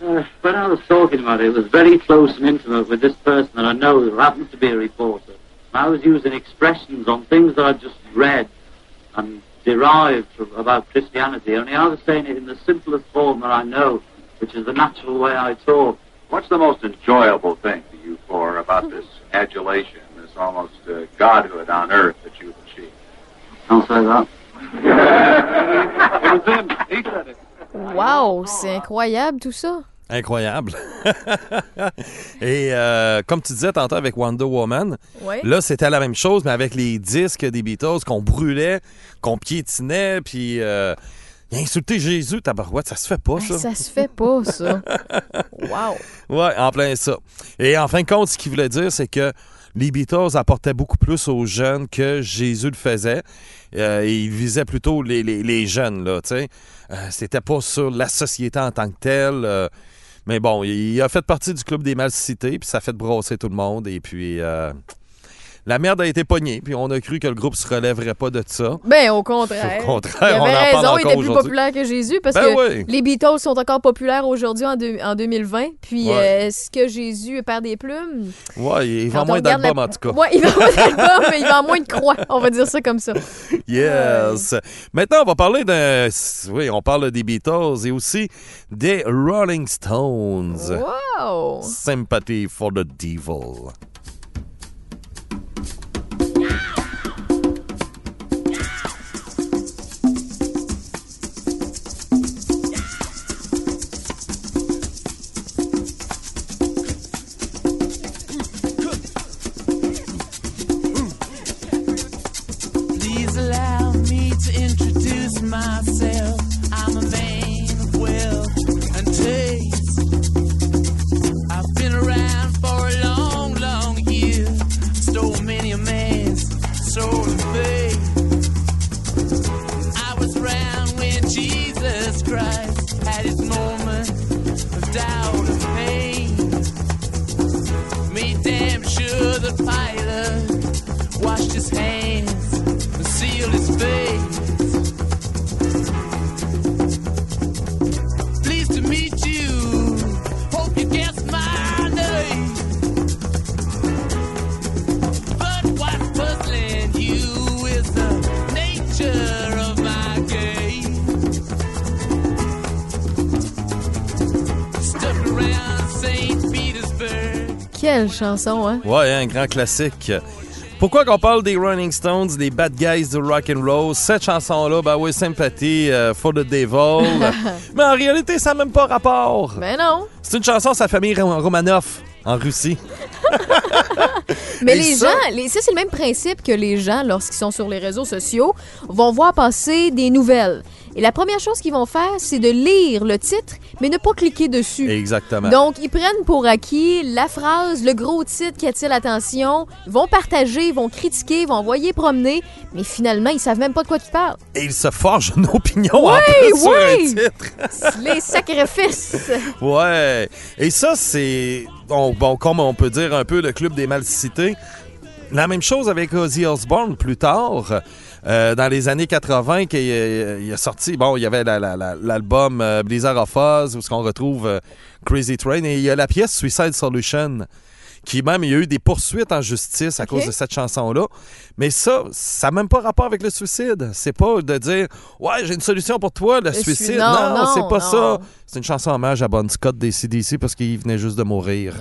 S13: Uh, when I was talking about it, it was very close and intimate with this person that I know who happens to be a reporter. I was using expressions on things that I just read and derived from, about Christianity, only I was saying it in the simplest form that I know, which is the natural way I talk.
S3: What's the most enjoyable thing to you for about this adulation, this almost uh, godhood on earth that you've achieved?
S13: Don't say that.
S4: Wow, c'est incroyable tout ça.
S5: Incroyable. Et euh, comme tu disais tantôt avec Wonder Woman,
S4: Ouais.
S5: là, c'était la même chose, mais avec les disques des Beatles qu'on brûlait, qu'on piétinait, puis euh, insulté Jésus, tabarouette, ça se fait pas, ça.
S4: Hey, ça se fait pas, ça. wow.
S5: Ouais, en plein ça. Et en fin de compte, ce qu'il voulait dire, c'est que les Beatles apportaient beaucoup plus aux jeunes que Jésus le faisait. Euh, et il visait plutôt les, les- jeunes, là, tu sais. Euh, C'était pas sur la société en tant que telle. euh, mais bon, il a fait partie du club des mal cités, puis ça a fait brasser tout le monde. Et puis, euh, la merde a été pognée, puis on a cru que le groupe se relèverait pas de ça.
S4: Ben, au contraire.
S5: Au contraire,
S4: il avait
S5: on en parle
S4: raison, il était plus populaire que Jésus parce
S5: Ben
S4: que
S5: oui.
S4: les Beatles sont encore populaires aujourd'hui en, en 2020. Puis,
S5: Ouais.
S4: euh, est-ce que Jésus perd des plumes?
S5: Ouais, il vend moins d'albums,
S4: la-
S5: en tout cas.
S4: Ouais, il vend moins d'albums, mais il vend moins de croix. On va dire ça comme ça.
S5: Yes. Maintenant, on va parler d'un. Oui, on parle des Beatles et aussi des Rolling Stones.
S4: Wow!
S5: Sympathy for the Devil.
S14: Washed his hands and sealed his face. Pleased to meet you. Hope you guess my name. But what's puzzling you is the nature of my game. Stuck around St. Petersburg.
S4: Quelle chanson, hein?
S5: Ouais, un grand classique. Pourquoi qu'on parle des Rolling Stones, des bad guys du rock and roll? Cette chanson-là, ben oui, Sympathy euh, for the Devil. Mais en réalité, ça n'a même pas rapport.
S4: Ben non.
S5: C'est une chanson de sa famille Ro- Romanov en Russie.
S4: Mais
S5: Et
S4: les
S5: ça-
S4: gens, les, ça c'est le même principe que les gens, lorsqu'ils sont sur les réseaux sociaux, vont voir passer des nouvelles. Et la première chose qu'ils vont faire, c'est de lire le titre, mais ne pas cliquer dessus.
S5: Exactement.
S4: Donc, ils prennent pour acquis la phrase, le gros titre qui attire l'attention, ils vont partager, ils vont critiquer, ils vont envoyer promener, mais finalement, ils savent même pas de quoi ils parlent.
S5: Et il se forge une opinion en
S4: Oui,
S5: plus sur un
S4: oui!
S5: titre.
S4: Les sacrifices!
S5: Ouais. Et ça, c'est, bon, bon, comme on peut dire un peu le club des mal cités. La même chose avec Ozzy Osbourne plus tard. Euh, dans les années 80, qu'il euh, il a sorti, bon, il y avait la- la- la- l'album euh, Blizzard of Oz, où on retrouve Crazy Train, et il y a la pièce Suicide Solution, qui même, il y a eu des poursuites en justice à cause de cette chanson-là. Mais ça, ça n'a même pas rapport avec le suicide. C'est pas de dire, ouais, j'ai une solution pour toi, le,
S4: Le
S5: suicide.
S4: sui- non, non,
S5: c'est pas
S4: non.
S5: ça. C'est une chanson hommage à Bon Scott des CDC parce qu'il venait juste de mourir.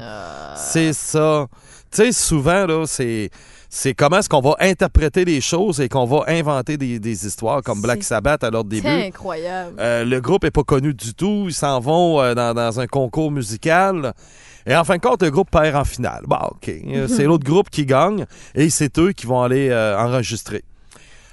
S5: C'est ça. Tu sais, souvent, là, c'est. C'est comment est-ce qu'on va interpréter les choses et qu'on va inventer des, des histoires comme Black Sabbath à leur début.
S4: C'est incroyable.
S5: Euh, le groupe est pas connu du tout. Ils s'en vont euh, dans, dans un concours musical. Et en fin de compte, le groupe perd en finale. Bon, OK. Euh, C'est l'autre groupe qui gagne et c'est eux qui vont aller euh, enregistrer.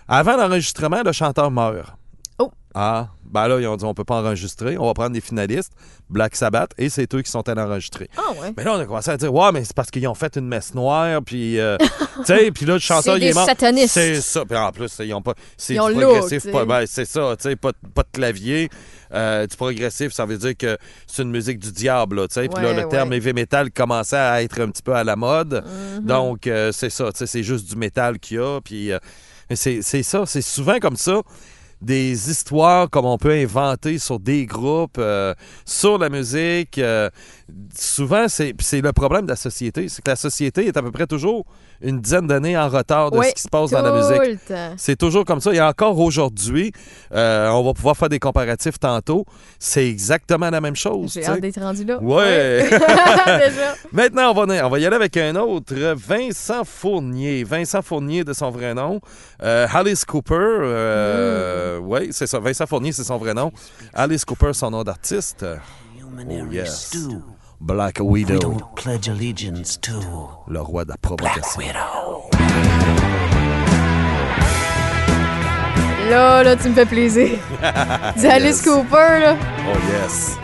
S5: Avant l'enregistrement, le chanteur meurt.
S4: Oh.
S5: Ah, ben là, ils ont dit on peut pas enregistrer, on va prendre des finalistes, Black Sabbath, et c'est eux qui sont allés enregistrer.
S4: Ah ouais.
S5: Mais là, on a commencé à dire, ouais, mais c'est parce qu'ils ont fait une messe noire, puis, euh, tu sais, puis là, le chanteur, il est mort. C'est ça. Puis en plus, ils ont pas. C'est progressif. ben, c'est ça, tu sais, pas, de- pas de clavier. Euh, du progressif, ça veut dire que c'est une musique du diable, là, tu sais. Puis là,
S4: Ouais,
S5: le terme heavy metal commençait à être un petit peu à la mode.
S4: Mhm.
S5: Donc, euh, c'est ça, tu sais, c'est juste du métal qu'il y a. Puis, euh, c'est ça, c'est souvent comme ça des histoires comme on peut inventer sur des groupes, euh, sur la musique. euh, souvent, c'est le problème de la société. C'est que la société est à peu près toujours une dizaine d'années en retard de
S4: Oui,
S5: ce qui se passe dans la musique. C'est toujours comme ça. Et encore aujourd'hui, euh, on va pouvoir faire des comparatifs tantôt. C'est exactement la même chose.
S4: J'ai hâte d'être rendu là.
S5: Ouais.
S4: Déjà.
S5: Maintenant, on va, on va y aller avec un autre, Vincent Fournier. Vincent Fournier de son vrai nom. Euh, Alice Cooper. euh, Oui, c'est ça. Vincent Fournier, c'est son vrai nom. Alice Cooper, son nom d'artiste. Oh, yes. Black Widow.
S15: We don't pledge allegiance to.
S5: Le roi de la provocation.
S4: Là, là, tu me fais plaisir. Dis Alice
S5: Yes.
S4: Cooper, là.
S5: Oh, yes.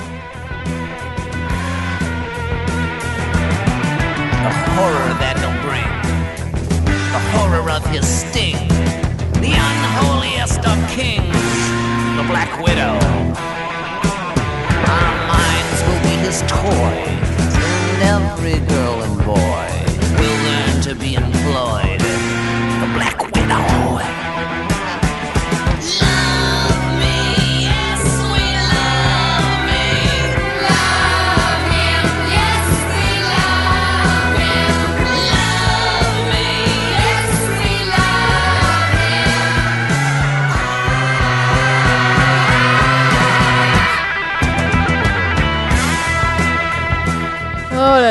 S15: The horror that he'll bring. The horror of his sting. The unholiest of kings. The Black Widow. His toy. And every girl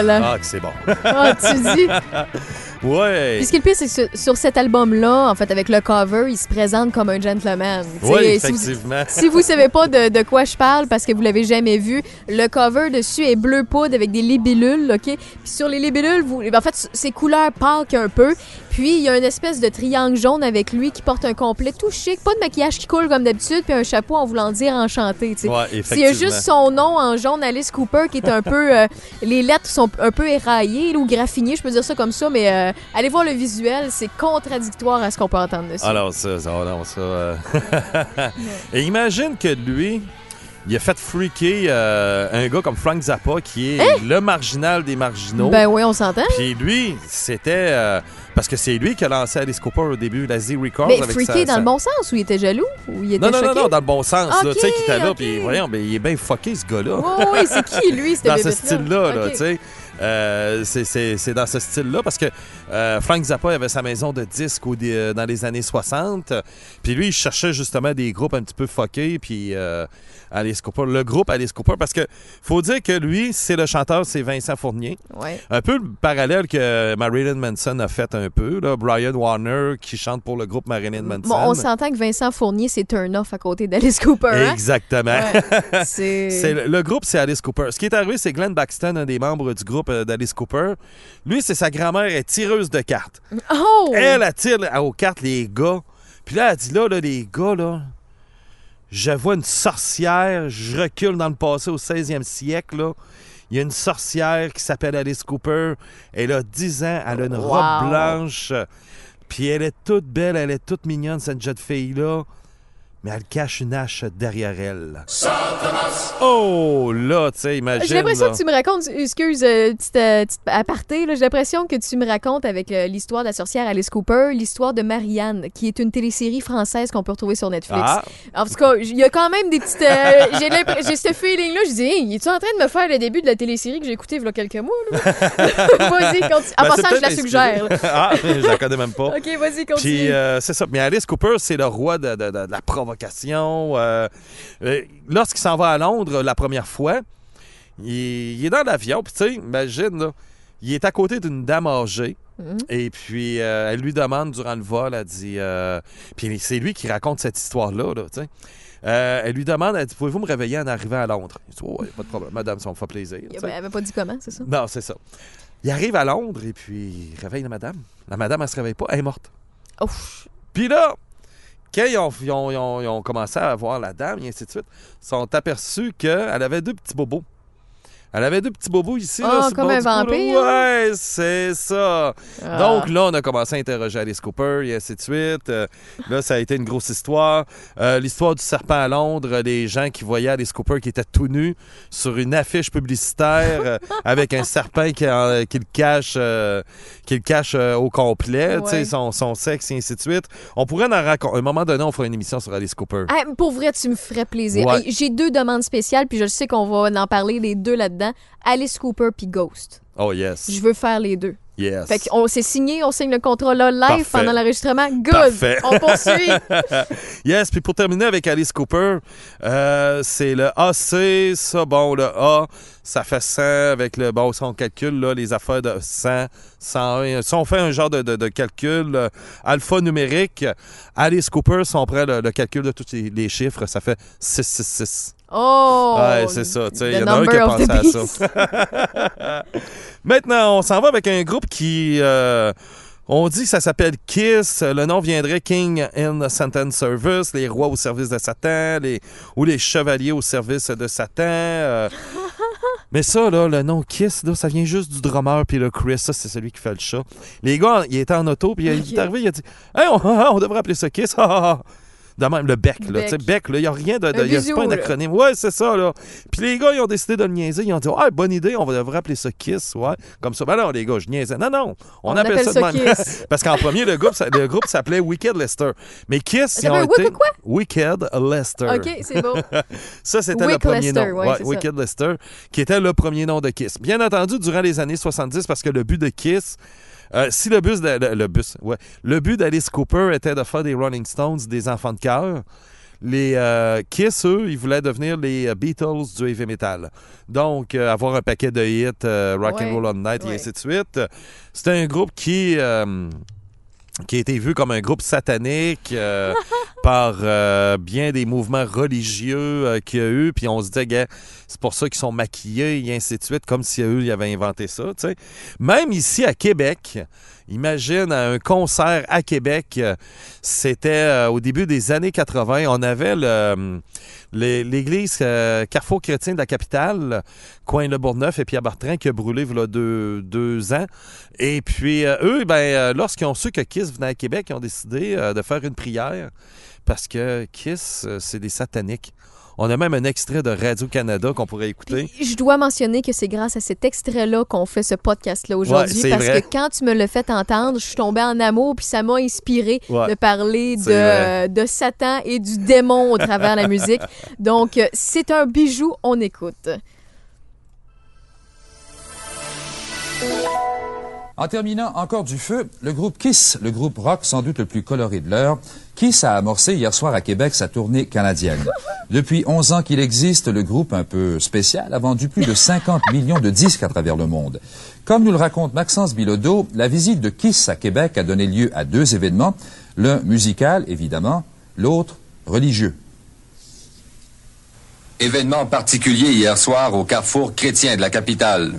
S4: là là.
S5: Ah, que c'est bon.
S4: Ah, tu dis.
S5: Ouais.
S4: Puis ce qui est le pire, c'est que sur, sur cet album-là, en fait, avec le cover, il se présente comme un gentleman.
S5: Oui,
S4: si vous-
S5: effectivement.
S4: Si vous savez pas de, de quoi je parle parce que vous l'avez jamais vu, le cover dessus est bleu poudre avec des libellules, OK? Puis sur les libellules, vous, en fait, c'est couleur pâque un peu. Puis il y a une espèce de triangle jaune avec lui qui porte un complet tout chic, pas de maquillage qui coule comme d'habitude, puis un chapeau en voulant dire enchanté.
S5: Ouais,
S4: S'il y a juste son nom en jaune, Alice Cooper, qui est un peu... euh, les lettres sont un peu éraillées ou graffinées, je peux dire ça comme ça, mais euh, allez voir le visuel, c'est contradictoire à ce qu'on peut entendre dessus.
S5: Alors, ça, ça, non, ça. euh, Et imagine que lui, il a fait freaker euh, un gars comme Frank Zappa, qui est le marginal des marginaux.
S4: Ben oui, on s'entend.
S5: Puis lui, c'était. euh, parce que c'est lui qui a lancé Alice Cooper au début, la Z Records.
S4: Mais
S5: avec
S4: freaké
S5: sa-
S4: dans
S5: sa-
S4: le bon sens, ou il était jaloux, ou il était
S5: Non, non, non,
S4: choqué?
S5: non, dans le bon sens. tu sais, qui était là, puis voyons, ben, il est bien fucké, ce gars-là.
S4: Oui, oui, c'est qui, lui, cette
S5: Dans ce style-là, là, tu sais. Euh, c'est- dans ce style-là parce que euh, Frank Zappa avait sa maison de disques au euh, dans les années 60. Puis lui, il cherchait justement des groupes un petit peu fuckés. Puis Alice Cooper, le groupe Alice Cooper, parce que faut dire que lui, c'est le chanteur, c'est Vincent Fournier.
S4: Ouais.
S5: Un peu le parallèle que Marilyn Manson a fait un peu. Là. Brian Warner qui chante pour le groupe Marilyn Manson.
S4: Bon, on s'entend que Vincent Fournier, c'est turn off à côté d'Alice Cooper. hein?
S5: Exactement.
S4: Ouais. C'est-
S5: C'est le, le groupe, c'est Alice Cooper. Ce qui est arrivé, c'est Glenn Baxton, un des membres du groupe euh, d'Alice Cooper. Lui, c'est sa grand-mère est tireuse de cartes.
S4: Oh!
S5: Elle, elle tire là, aux cartes les gars. Puis là, elle dit là, là, les gars, là, je vois une sorcière, je recule dans le passé au 16e siècle, là. Il y a une sorcière qui s'appelle Alice Cooper. Elle a 10 ans, elle a une
S4: Wow.
S5: robe blanche. Puis elle est toute belle, elle est toute mignonne, cette jeune fille-là. Mais elle cache une hache derrière elle. Oh, là, tu sais, imagine.
S4: J'ai l'impression que tu me racontes, excuse, euh, petite, euh, petite aparté, là, j'ai l'impression que tu me racontes avec euh, l'histoire de la sorcière Alice Cooper, l'histoire de Marianne, qui est une télésérie française qu'on peut retrouver sur Netflix.
S5: Ah.
S4: En tout cas, il y a quand même des petites... euh, j'ai l'impression- j'ai ce feeling-là, je dis, hey, es-tu en train de me faire le début de la télésérie que j'ai écoutée il y a quelques mois? vas-y, continue. En
S5: Ben,
S4: passant, je la suggère.
S5: ah, je la connais même pas.
S4: OK, vas-y, continue.
S5: Puis euh, c'est ça. Mais Alice Cooper, c'est le roi de, de- de- de la provocation. Euh, euh, Lorsqu'il s'en va à Londres la première fois, il, il est dans l'avion. Puis tu sais, imagine, là, il est à côté d'une dame âgée.
S4: Mhm.
S5: Et puis, euh, elle lui demande durant le vol, elle dit. euh, puis c'est lui qui raconte cette histoire-là, là, tu sais. Euh, elle lui demande, elle dit Pouvez-vous me réveiller en arrivant à Londres? Il dit Ouais, pas de problème, madame, ça me fait plaisir.
S4: Il
S5: sais.
S4: avait pas dit comment, c'est ça?
S5: Non, c'est ça. Il arrive à Londres et puis il réveille la madame. La madame, elle se réveille pas, elle est morte.
S4: Ouf.
S5: Puis là, quand ils ont, commencé à voir la dame et ainsi de suite, ils sont aperçus qu'elle avait deux petits bobos. Elle avait deux petits bobos ici.
S4: Ah,
S5: là, le
S4: comme un vampire,
S5: Ouais, c'est ça.
S4: Ah.
S5: Donc là, on a commencé à interroger Alice Cooper et ainsi de suite. Euh, là, ça a été une grosse histoire. Euh, L'histoire du serpent à Londres, les gens qui voyaient Alice Cooper qui était tout nu sur une affiche publicitaire euh, avec un serpent qui, le cache, euh, qui le cache euh, au complet,
S4: Ouais.
S5: son, son sexe et ainsi de suite. On pourrait en raconter. À un moment donné, on fera une émission sur Alice Cooper.
S4: Ah, pour vrai, tu me ferais plaisir.
S5: Ouais.
S4: J'ai deux demandes spéciales, puis je sais qu'on va en parler les deux là-dedans. Alice Cooper puis Ghost.
S5: Oh yes.
S4: Je veux faire les deux.
S5: Yes.
S4: Fait qu'on s'est signé, on signe le contrat là live
S5: Parfait.
S4: pendant l'enregistrement. Good.
S5: Parfait.
S4: On poursuit.
S5: yes, puis pour terminer avec Alice Cooper, euh, c'est le AC, ça, bon, le A, ça fait 100 avec le, bon, si on calcule, là, les affaires de 100, 101. Si on fait un genre de, de- de calcul euh, alphanumérique, Alice Cooper, si on prend le, le calcul de tous les, les chiffres, ça fait 666.
S4: Oh!
S5: Ouais, c'est ça. tu sais,
S4: the
S5: Il y en a un qui a pensé à ça. Maintenant, on s'en va avec un groupe qui. euh, on dit que ça s'appelle Kiss. Le nom viendrait King in Satan Service, les rois au service de Satan, les, ou les chevaliers au service de Satan. euh. Mais ça, là, le nom Kiss, là, ça vient juste du drummer, puis le Chris, ça, c'est celui qui fait le chat. Les gars, il était en auto, puis il est arrivé, il a dit Hey, on, on devrait appeler ça Kiss. De même, le bec, là.
S4: Bec.
S5: Tu sais, bec, là, il n'y a rien de. de
S4: Un
S5: y a- c'est pas un
S4: là.
S5: acronyme. Ouais, c'est ça, là. Puis les gars, ils ont décidé de le niaiser. Ils ont dit, ah, bonne idée, on va devrait appeler ça Kiss, ouais. Comme ça. Ben non, les gars, je niaisais. Non, non. On,
S4: On
S5: appelle,
S4: appelle
S5: ça de
S4: ça
S5: même. Parce qu'en premier, le groupe, ça- le groupe s'appelait Wicked Lester. Mais Kiss,
S4: Ça
S5: ils ont été.
S4: Wicked quoi?
S5: Wicked Lester.
S4: OK, c'est beau.
S5: Ça, c'était le premier
S4: Lester,
S5: nom.
S4: ouais, ça.
S5: Wicked Lester, qui était le premier nom de Kiss. Bien entendu, durant les années 70, parce que le but de Kiss, euh, si le bus, de- le, le bus, ouais, le but d'Alice Cooper était de faire des Rolling Stones, des enfants de cœur. Les euh, Kiss, eux, ils voulaient devenir les euh, Beatles du heavy metal. Donc, euh, avoir un paquet de hits, euh, Rock and
S4: Ouais,
S5: Roll All Night et ainsi de suite. C'était un groupe qui... qui a été vu comme un groupe satanique euh, par euh, bien des mouvements religieux euh, qu'il y a eu. Puis on se disait, gars, c'est pour ça qu'ils sont maquillés et ainsi de suite, comme si eux, ils avaient inventé ça. tu sais. Même ici à Québec, imagine un concert à Québec, euh, c'était euh, au début des années 80, on avait euh, l'église Carrefour chrétien de la capitale, coin Le Bourgneuf et Pierre Bertrand, qui a brûlé voilà deux, deux ans. Et puis, eux, ben, lorsqu'ils ont su que Kiss venait à Québec, ils ont décidé de faire une prière parce que Kiss, c'est des sataniques. On a même un extrait de Radio-Canada qu'on pourrait écouter.
S4: Je dois mentionner que c'est grâce à cet extrait-là qu'on fait ce podcast-là aujourd'hui.
S5: Ouais,
S4: parce
S5: vrai.
S4: que quand tu me l'as fait entendre, je suis tombée en amour, puis ça m'a inspiré
S5: Ouais,
S4: de parler de, de Satan et du démon au travers de la musique. Donc, euh, c'est un bijou, on écoute.
S16: En terminant, encore du feu, le groupe Kiss, le groupe rock sans doute le plus coloré de l'heure, Kiss a amorcé hier soir à Québec sa tournée canadienne. Depuis 11 ans qu'il existe, le groupe un peu spécial a vendu plus de 50 millions de disques à travers le monde. Comme nous le raconte Maxence Bilodeau, la visite de Kiss à Québec a donné lieu à deux événements, l'un musical évidemment, l'autre religieux.
S17: Événement particulier hier soir au carrefour chrétien de la capitale.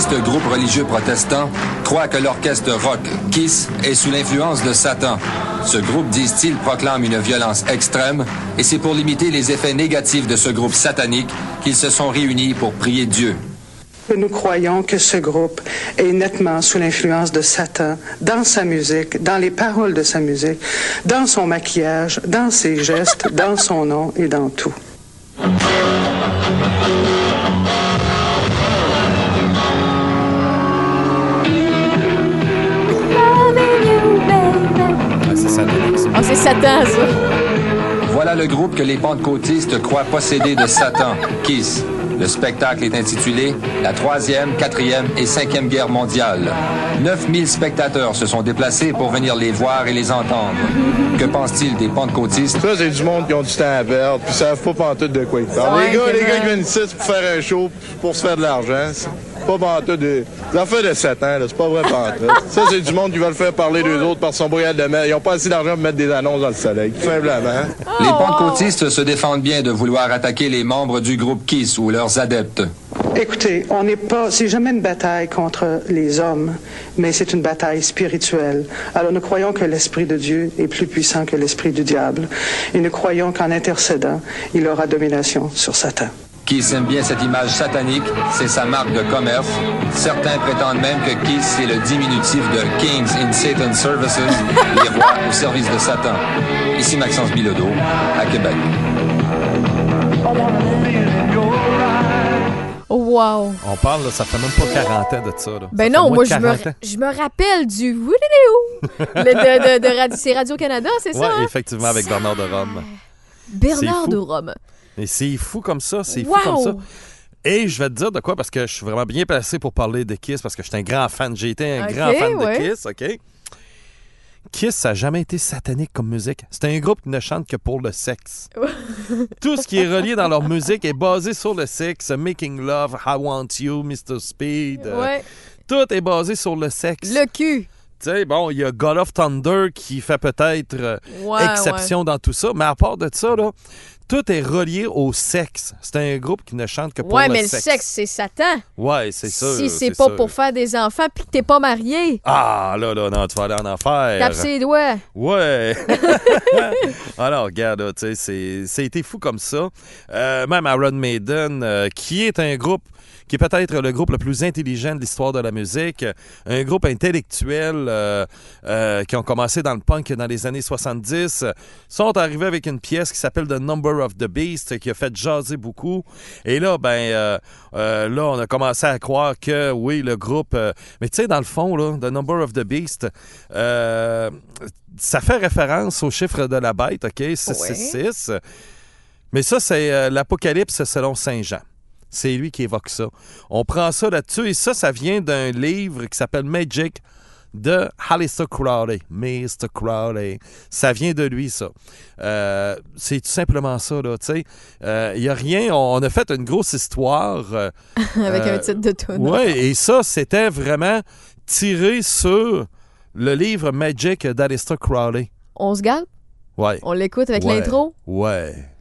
S17: Pentecôtiste, groupe religieux protestant, croit que l'orchestre rock Kiss est sous l'influence de Satan. Ce groupe, disent-ils, proclame une violence extrême et c'est pour limiter les effets négatifs de ce groupe satanique qu'ils se sont réunis pour prier Dieu.
S18: Nous croyons que ce groupe est nettement sous l'influence de Satan dans sa musique, dans les paroles de sa musique, dans son maquillage, dans ses gestes, dans son nom et dans tout.
S4: Satan, ça.
S17: Voilà le groupe que les pentecôtistes croient posséder de Satan, Kiss. Le spectacle est intitulé La troisième, quatrième et cinquième guerre mondiale. 9000 spectateurs se sont déplacés pour venir les voir et les entendre. Que pense-t-il des pentecôtistes?
S19: Ça, c'est du monde qui ont du temps à perdre, puis ils savent pas pantoute de quoi ils parlent. Les gars, les gars qui viennent ici pour faire un show, pour se faire de l'argent. C'est pas pantoute de... Des affaires de 7 ans, là, c'est pas vrai pantoute. Ça, c'est du monde qui veulent faire parler d'eux autres par son brouillard de mer. Ils ont pas assez d'argent pour mettre des annonces dans le soleil, tout simplement.
S17: Les pentecôtistes se défendent bien de vouloir attaquer les membres du groupe Kiss ou leurs adeptes.
S18: Écoutez, on n'est pas, c'est jamais une bataille contre les hommes, mais c'est une bataille spirituelle. Alors nous croyons que l'Esprit de Dieu est plus puissant que l'Esprit du diable. Et nous croyons qu'en intercédant, il aura domination sur Satan.
S17: Kiss aime bien cette image satanique, c'est sa marque de commerce. Certains prétendent même que Kiss est le diminutif de Kings in Satan Services, les rois au service de Satan. Ici Maxence Bilodeau, à Québec.
S4: Oh, wow.
S5: On parle, là, ça fait même pas 40 ans de ça. Là.
S4: Ben
S5: Ça
S4: non, moi, je me,
S5: 40 ans.
S4: je me rappelle du. Le de, de, de Radio- c'est Radio-Canada, c'est ça?
S5: Ouais,
S4: hein?
S5: effectivement, avec Bernard de Rome.
S4: Bernard
S5: C'est
S4: de. Rome.
S5: Et c'est fou comme ça, c'est fou comme ça. Et je vais te dire de quoi, parce que je suis vraiment bien placé pour parler de Kiss, parce que je suis un grand fan. J'ai été un grand fan
S4: ouais.
S5: de Kiss, OK? Kiss, ça n'a jamais été satanique comme musique. C'est un groupe qui ne chante que pour le sexe. Tout ce qui est relié dans leur musique est basé sur le sexe. Making Love, I Want You, Mr. Speed. euh, tout est basé sur le sexe.
S4: Le cul.
S5: Tu sais, bon, il y a God of Thunder qui fait peut-être euh,
S4: Ouais,
S5: exception dans tout ça, mais à part de ça, là, tout est relié au sexe. C'est un groupe qui ne chante que pour
S4: Ouais,
S5: le
S4: mais
S5: sexe.
S4: le sexe, c'est Satan.
S5: Ouais, c'est ça.
S4: Si c'est pas pour faire des enfants puis que t'es pas marié,
S5: Ah, là, là, non, tu vas aller en enfer.
S4: tape ses doigts.
S5: Ouais. Alors, regarde, tu sais, été fou comme ça. Euh, même Iron Maiden, euh, qui est un groupe qui est peut-être le groupe le plus intelligent de l'histoire de la musique, un groupe intellectuel euh, euh, qui ont commencé dans le punk dans les années 70, euh, sont arrivés avec une pièce qui s'appelle The Number of the Beast, qui a fait jaser beaucoup. Et là, ben, euh, là, on a commencé à croire que, oui, le groupe... mais tu sais, dans le fond, là, The Number of the Beast, ça fait référence au chiffre de la bête, OK? 666. Mais ça, c'est euh, l'Apocalypse selon Saint Jean. C'est lui qui évoque ça. On prend ça là-dessus et ça, ça vient d'un livre qui s'appelle Magic de Alistair Crowley. Mr. Crowley. Ça vient de lui, ça. Euh, c'est tout simplement ça, là, tu sais. Il n'y a rien. On, on a fait une grosse histoire. euh,
S4: Avec
S5: euh,
S4: un titre de tune.
S5: Oui, et ça, c'était vraiment tiré sur le livre Magic d'Alistair Crowley.
S4: On se garde?
S5: Ouais.
S4: On l'écoute avec
S5: Ouais.
S4: l'intro?
S5: Ouais.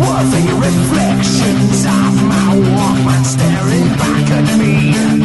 S14: the reflections of my Walkman staring back at me.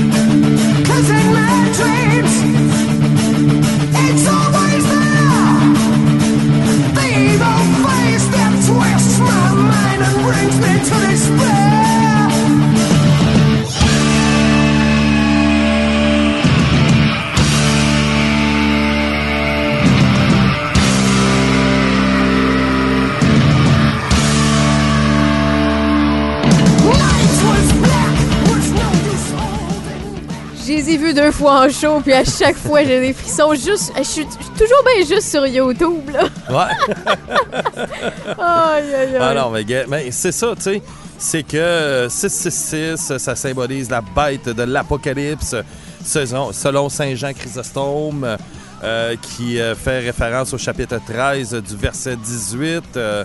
S4: Deux fois en show, puis à chaque fois, j'ai des frissons. Juste, je suis toujours bien juste sur YouTube, là.
S5: Ouais.
S4: Aïe, aïe, aïe.
S5: Ah non, mais, mais c'est ça, tu sais. C'est que euh, 666, ça symbolise la bête de l'Apocalypse, selon, selon Saint Jean Chrysostome, euh, qui euh, fait référence au chapitre 13 du verset 18. euh,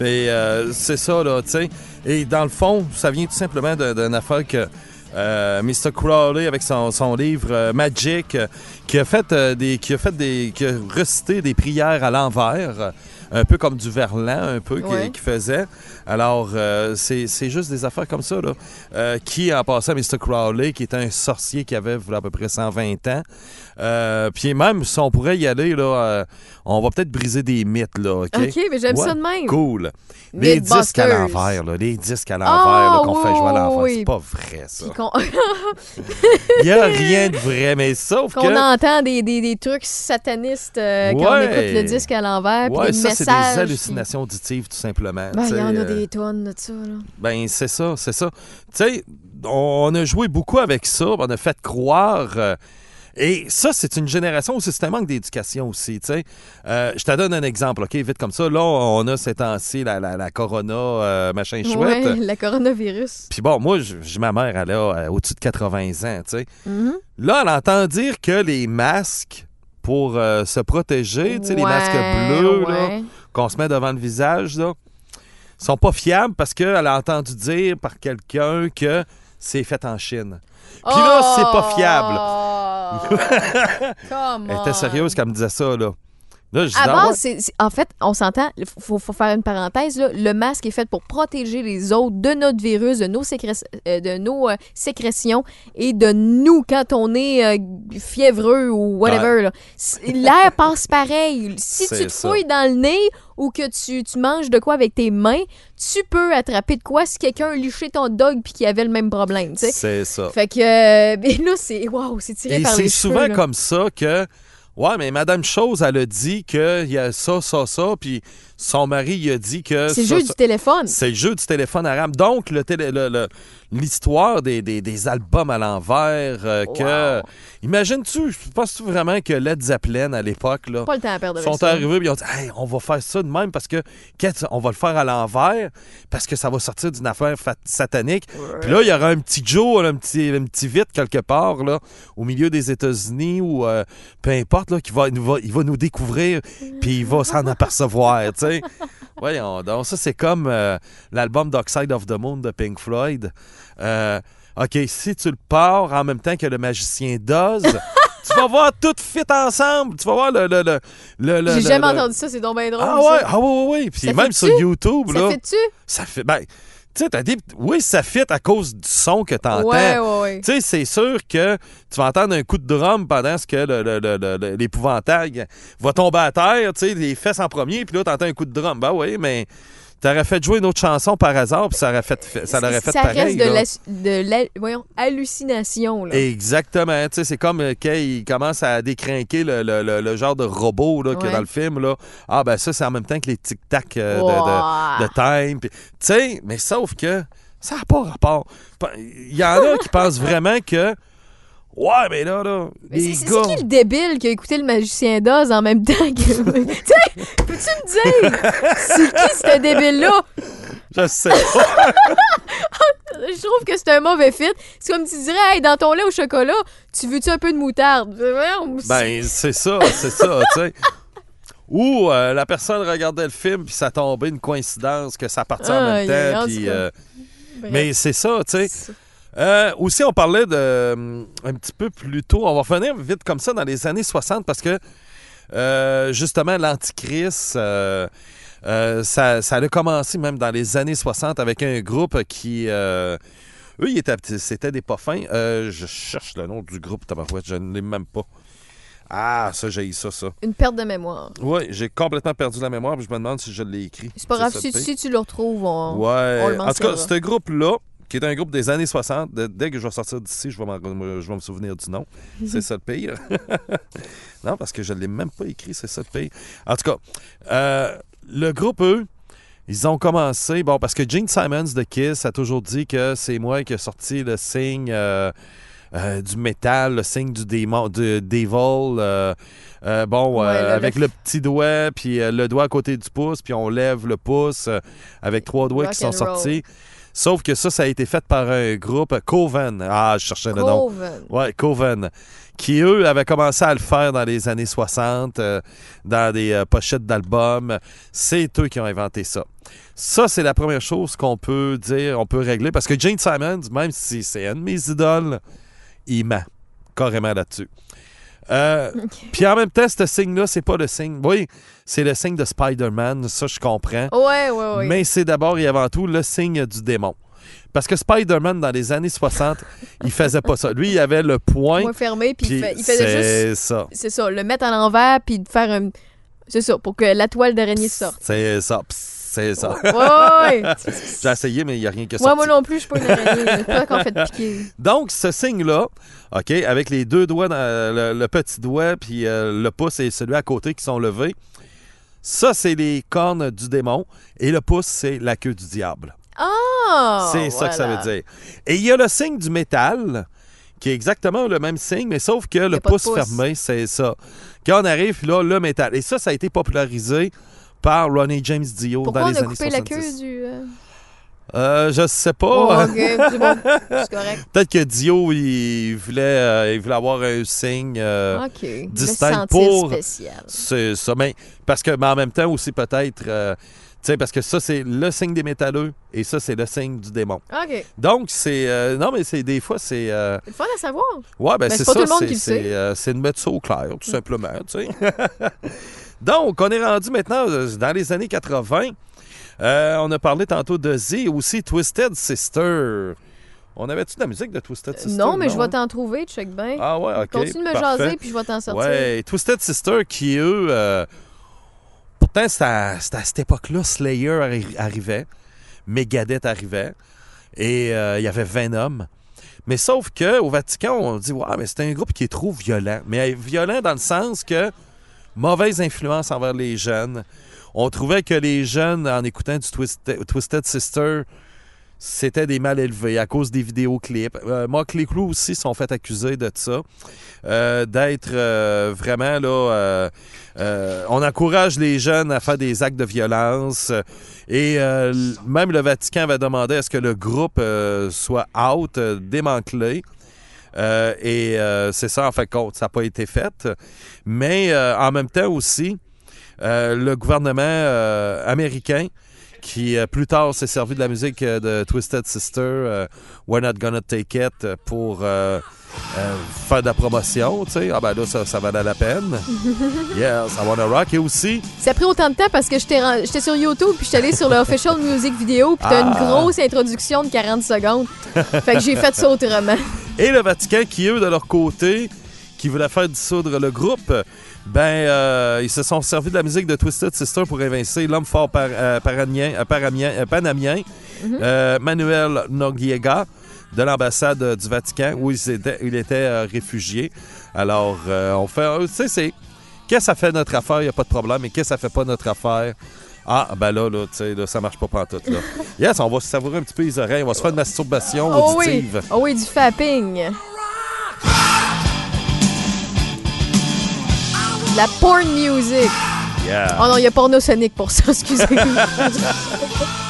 S5: et euh, c'est ça, là, tu sais. Et dans le fond, ça vient tout simplement d'une affaire que Euh, Mr. Crowley avec son, son livre euh, Magic, euh, qui a fait des, qui a fait des, qui a recité des prières à l'envers, un peu comme du Verlan, un peu qui-
S4: Ouais.
S5: qui faisait. Alors euh, c'est juste des affaires comme ça là. Euh, qui en passant Mr. Crowley, qui était un sorcier qui avait voilà, à peu près 120 ans. Euh, puis même si on pourrait y aller là, on va peut-être briser des mythes là. Ok,
S4: Ok, mais j'aime
S5: Ouais,
S4: ça de même.
S5: Cool. Les disques à l'envers là, les disques à l'envers
S4: Ah,
S5: là, qu'on fait jouer à l'envers,
S4: oui.
S5: c'est pas vrai ça. Il n'y a rien de vrai, mais sauf
S4: qu'on
S5: que.
S4: entend des, des, des trucs satanistes quand on écoute le disque à l'envers,
S5: Ouais,
S4: des
S5: ça, c'est des hallucinations auditives, tout simplement.
S4: Ben, il y en a
S5: euh,
S4: des tonnes de ça, là.
S5: Ben, c'est ça, c'est ça. Tu sais, on a joué beaucoup avec ça, on a fait croire. euh, et ça, c'est une génération où c'est un manque d'éducation aussi, tu sais. Euh, je te donne un exemple, OK, vite comme ça. Là, on a ces temps-ci la, la, la corona, euh, machin chouette.
S4: Ouais, le coronavirus.
S5: Puis bon, moi, j'ai ma mère, elle a euh, au-dessus de 80 ans, tu sais.
S4: Mhm.
S5: Là, elle entend dire que les masques pour euh, se protéger, tu sais, les masques bleus
S4: ouais.
S5: qu'on se met devant le visage, là, sont pas fiables parce qu'elle a entendu dire par quelqu'un que c'est fait en Chine. Puis là, c'est pas fiable.
S4: Come
S5: Elle était sérieuse quand elle me disait ça, là. Là, je dis,
S4: À
S5: ah
S4: c'est- c'est- en fait, on s'entend, il faut, faut faire une parenthèse. Là, le masque est fait pour protéger les autres de notre virus, de nos, sécré- euh, de nos euh, sécrétions et de nous quand on est euh, fiévreux ou whatever.
S5: Ouais.
S4: L'air passe pareil. Si
S5: C'est
S4: tu te
S5: ça.
S4: fouilles dans le nez ou que tu, tu manges de quoi avec tes mains, tu peux attraper de quoi si quelqu'un a liché ton dog puis qu'il avait le même problème.
S5: C'est ça.
S4: Fait que là, c'est wow, c'est tiré
S5: Et
S4: par
S5: c'est
S4: les
S5: souvent
S4: cheveux. là.
S5: comme ça que. Ouais, mais Madame Chose, elle a dit qu'il y a ça, ça, ça, puis son mari, il a dit que.
S4: C'est le jeu
S5: ça-
S4: du téléphone.
S5: C'est le jeu du téléphone arabe. Donc, le télé- le- le- l'histoire des, des- des albums à l'envers, euh, que. Imagines-tu, penses-tu vraiment que Led Zeppelin, à l'époque, là.
S4: Pas le temps à perdre avec
S5: sont
S4: ça.
S5: arrivés et ils ont dit Hey, on va faire ça de même parce que qu'est-ce- on va le faire à l'envers parce que ça va sortir d'une affaire fat- satanique. Puis là, il y aura un petit Joe, un petit, un petit vite quelque part là, au milieu des États-Unis ou euh, peu importe là, qui va, il va, il va nous découvrir puis il va s'en apercevoir. tu sais. Voyons donc, ça c'est comme euh, l'album Dark Side of the Moon de Pink Floyd. Euh, OK, si tu le pars en même temps que le magicien d'Oz, tu vas voir tout fit ensemble. Tu vas voir le. le, le, le- le-
S4: J'ai jamais entendu ça, c'est donc bien drôle.
S5: Ah ouais,
S4: ça.
S5: ah ouais, ouais, ouais. Puis
S4: Ça
S5: même sur YouTube,
S4: Ça
S5: là.
S4: fait-tu?
S5: Ça fait. Ben, tu sais, t'as dit. Oui, ça fit à cause du son que t'entends.
S4: Ouais, ouais, ouais.
S5: Tu sais, c'est sûr que tu vas entendre un coup de drum pendant ce que le- le- le- le- le- l'épouvantail va tomber à terre, tu sais, les fesses en premier, puis là, t'entends un coup de drum. Ben oui, mais t'aurais fait jouer une autre chanson par hasard, puis ça aurait fait, ça l'aurait fait
S4: ça
S5: pareil.
S4: reste de,
S5: là.
S4: la, de la- voyons, hallucination. Là.
S5: Exactement. Tu sais, c'est comme euh, quand il commence à décrinquer le, le- le- le genre de robot là, qu'il y a
S4: Ouais.
S5: dans le film. Là. Ah, ben ça, c'est en même temps que les tic-tac euh, de- de, de time. Tu sais, mais sauf que ça n'a pas rapport. Il y en a qui pensent vraiment que. Ouais, mais là, là,
S4: Mais
S5: les
S4: c'est qui le débile qui a écouté le magicien d'Oz en même temps que. tu sais, peux-tu me dire? C'est qui ce débile-là?
S5: Je sais pas.
S4: Je trouve que c'est un mauvais fit. C'est comme tu dirais, hey, dans ton lait au chocolat, tu veux-tu un peu de moutarde? Voyons,
S5: Ben, c'est ça, c'est ça, tu sais. Ou euh, la personne regardait le film, puis ça tombait une coïncidence que ça partait en même temps. puis, euh, mais c'est ça, tu sais. Euh, aussi, on parlait de euh, un petit peu plus tôt. On va revenir vite comme ça dans les années 60 parce que euh, justement, l'Antichrist, euh, ça, ça a commencé même dans les années 60 avec un groupe qui. eux, ils étaient, c'était des pas fins. Euh, je cherche le nom du groupe, tabarouette, je ne l'ai même pas. Ah, ça, j'ai eu ça, ça.
S4: Une perte de mémoire.
S5: Oui, j'ai complètement perdu la mémoire, puis je me demande si je l'ai écrit.
S4: C'est pas grave, si, si tu le retrouves, on,
S5: Ouais.
S4: on le
S5: en tout cas, ce groupe-là, qui est un groupe des années 60, de- dès que je vais sortir d'ici, je vais, m'en- je vais me souvenir du nom. C'est ça le pire. non, parce que je ne l'ai même pas écrit, c'est ça le pire. En tout cas, euh, le groupe, eux, ils ont commencé, bon, parce que Gene Simons de Kiss a toujours dit que c'est moi qui ai sorti le signe. euh, euh, du métal, le signe du démon, du devil. euh, bon,
S4: Ouais,
S5: avec
S4: le-
S5: le petit doigt, puis le doigt à côté du pouce, puis on lève le pouce avec trois doigts qui sont
S4: roll.
S5: Sauf que ça, ça a été fait par un groupe, Coven. Ah, je cherchais le nom.
S4: Coven.
S5: Ouais, Coven. Qui, eux, avaient commencé à le faire dans les années 60, euh, dans des euh, pochettes d'albums. C'est eux qui ont inventé ça. Ça, c'est la première chose qu'on peut dire, on peut régler. Parce que Gene Simons, même si c'est un de mes idoles, il ment carrément là-dessus. Euh, Puis en même temps, ce signe-là, c'est pas le signe. Oui, c'est le signe de Spider-Man, ça je comprends.
S4: Ouais, ouais, ouais.
S5: Mais c'est d'abord et avant tout le signe du démon. Parce que Spider-Man, dans les années 60, il faisait pas ça. Lui, il avait le point.
S4: Point fermé, puis il fait- il faisait
S5: c'est
S4: juste.
S5: ça.
S4: C'est ça, le mettre à l'envers, puis de faire un. C'est ça, pour que la toile d'araignée sorte.
S5: C'est ça. Psst, C'est ça.
S4: Ouais, ouais.
S5: J'ai essayé, mais il n'y a rien que ça.
S4: Moi, moi non plus, je suis pas une araignée. C'est pas qu'on fait piquer.
S5: Donc, ce signe-là, OK, avec les deux doigts, dans- le, le petit doigt, puis euh, le pouce et celui à côté qui sont levés, ça, c'est les cornes du démon. Et le pouce, c'est la queue du diable.
S4: Ah!
S5: c'est ça que ça veut dire. Et il y a le signe du métal, qui est exactement le même signe, mais sauf que le pouce,
S4: pouce.
S5: fermé, c'est ça. Quand on arrive, là, le métal. Et ça, ça a été popularisé par Ronnie James Dio
S4: Pourquoi
S5: dans
S4: on
S5: les
S4: a
S5: années
S4: coupé la
S5: 70.
S4: queue du. euh,
S5: Euh, je sais pas.
S4: Oh, ok, c'est bon. C'est correct.
S5: Peut-être que Dio, il voulait, euh, il voulait avoir un signe euh, distinct pour.
S4: spécial.
S5: C'est ça. Mais parce que, mais en même temps aussi, peut-être. euh, tu sais, parce que ça, c'est le signe des métalleux et ça, c'est le signe du démon.
S4: OK.
S5: Donc, c'est. non, mais c'est des fois, c'est.
S4: C'est le fun à savoir.
S5: Ouais, ben
S4: Mais
S5: c'est ça.
S4: tout le monde
S5: c'est-
S4: qui le
S5: c'est,
S4: sait.
S5: c'est de mettre ça au clair, tout simplement, tu sais. Donc, on est rendu maintenant euh, dans les années 80. Euh, on a parlé tantôt de Z, aussi Twisted Sister. On avait-tu de la musique de Twisted Sister?
S4: Non, mais je vais t'en trouver, check bien.
S5: Ah ouais, OK.
S4: Continue de me
S5: parfait.
S4: jaser, puis je vais t'en sortir.
S5: Ouais, Twisted Sister qui, eux, euh, pourtant, c'était à, cette époque-là, Slayer arri- arrivait, Megadeth arrivait, et euh, il y avait Venom. Mais sauf que au Vatican, on dit, ouais, mais c'est un groupe qui est trop violent. Mais violent dans le sens que mauvaise influence envers les jeunes. On trouvait que les jeunes, en écoutant du Twisted, Sister, c'était des mal élevés à cause des vidéoclips. Euh, Motley Crue aussi sont fait accuser de ça, euh, d'être euh, vraiment là. euh, on encourage les jeunes à faire des actes de violence et même le Vatican avait demandé à ce que le groupe soit out, démantelé. Euh, et euh, c'est ça, en fait, compte, ça n'a pas été fait. Mais euh, en même temps aussi, le gouvernement américain, qui euh, plus tard s'est servi de la musique euh, de Twisted Sister, euh, We're Not Gonna Take It, pour faire de la promotion, tu sais. Ah ben là, ça, ça valait la peine. Yes, I Wanna Rock. Et aussi,
S4: Ça a pris autant de temps parce que j'étais sur YouTube puis j'étais allée sur le official music vidéo puis t'as une
S5: Ah.
S4: grosse introduction de 40 secondes. fait que j'ai fait ça autrement.
S5: Et le Vatican, qui eux, de leur côté, qui voulaient faire dissoudre le groupe, ben, euh, ils se sont servis de la musique de Twisted Sister pour évincer l'homme fort par, euh, paranien- euh, paramien- euh, panamien,
S4: Mhm.
S5: euh, Manuel Noriega, de l'ambassade du Vatican, où il était, il était euh, réfugié. Alors, euh, on fait, euh, tu sais, c'est, qu'est-ce que ça fait notre affaire, il n'y a pas de problème, mais qu'est-ce que ça fait pas notre affaire? Ah, ben là, là, tu sais, là, ça marche pas pantoute, là. Yes, on va se savourer un petit peu les oreilles, on va se faire une masturbation
S4: Oh oui,
S5: auditive.
S4: oh oui, du fapping. La porn music.
S5: Yeah.
S4: Oh non, il y a porno sonic pour ça, excusez.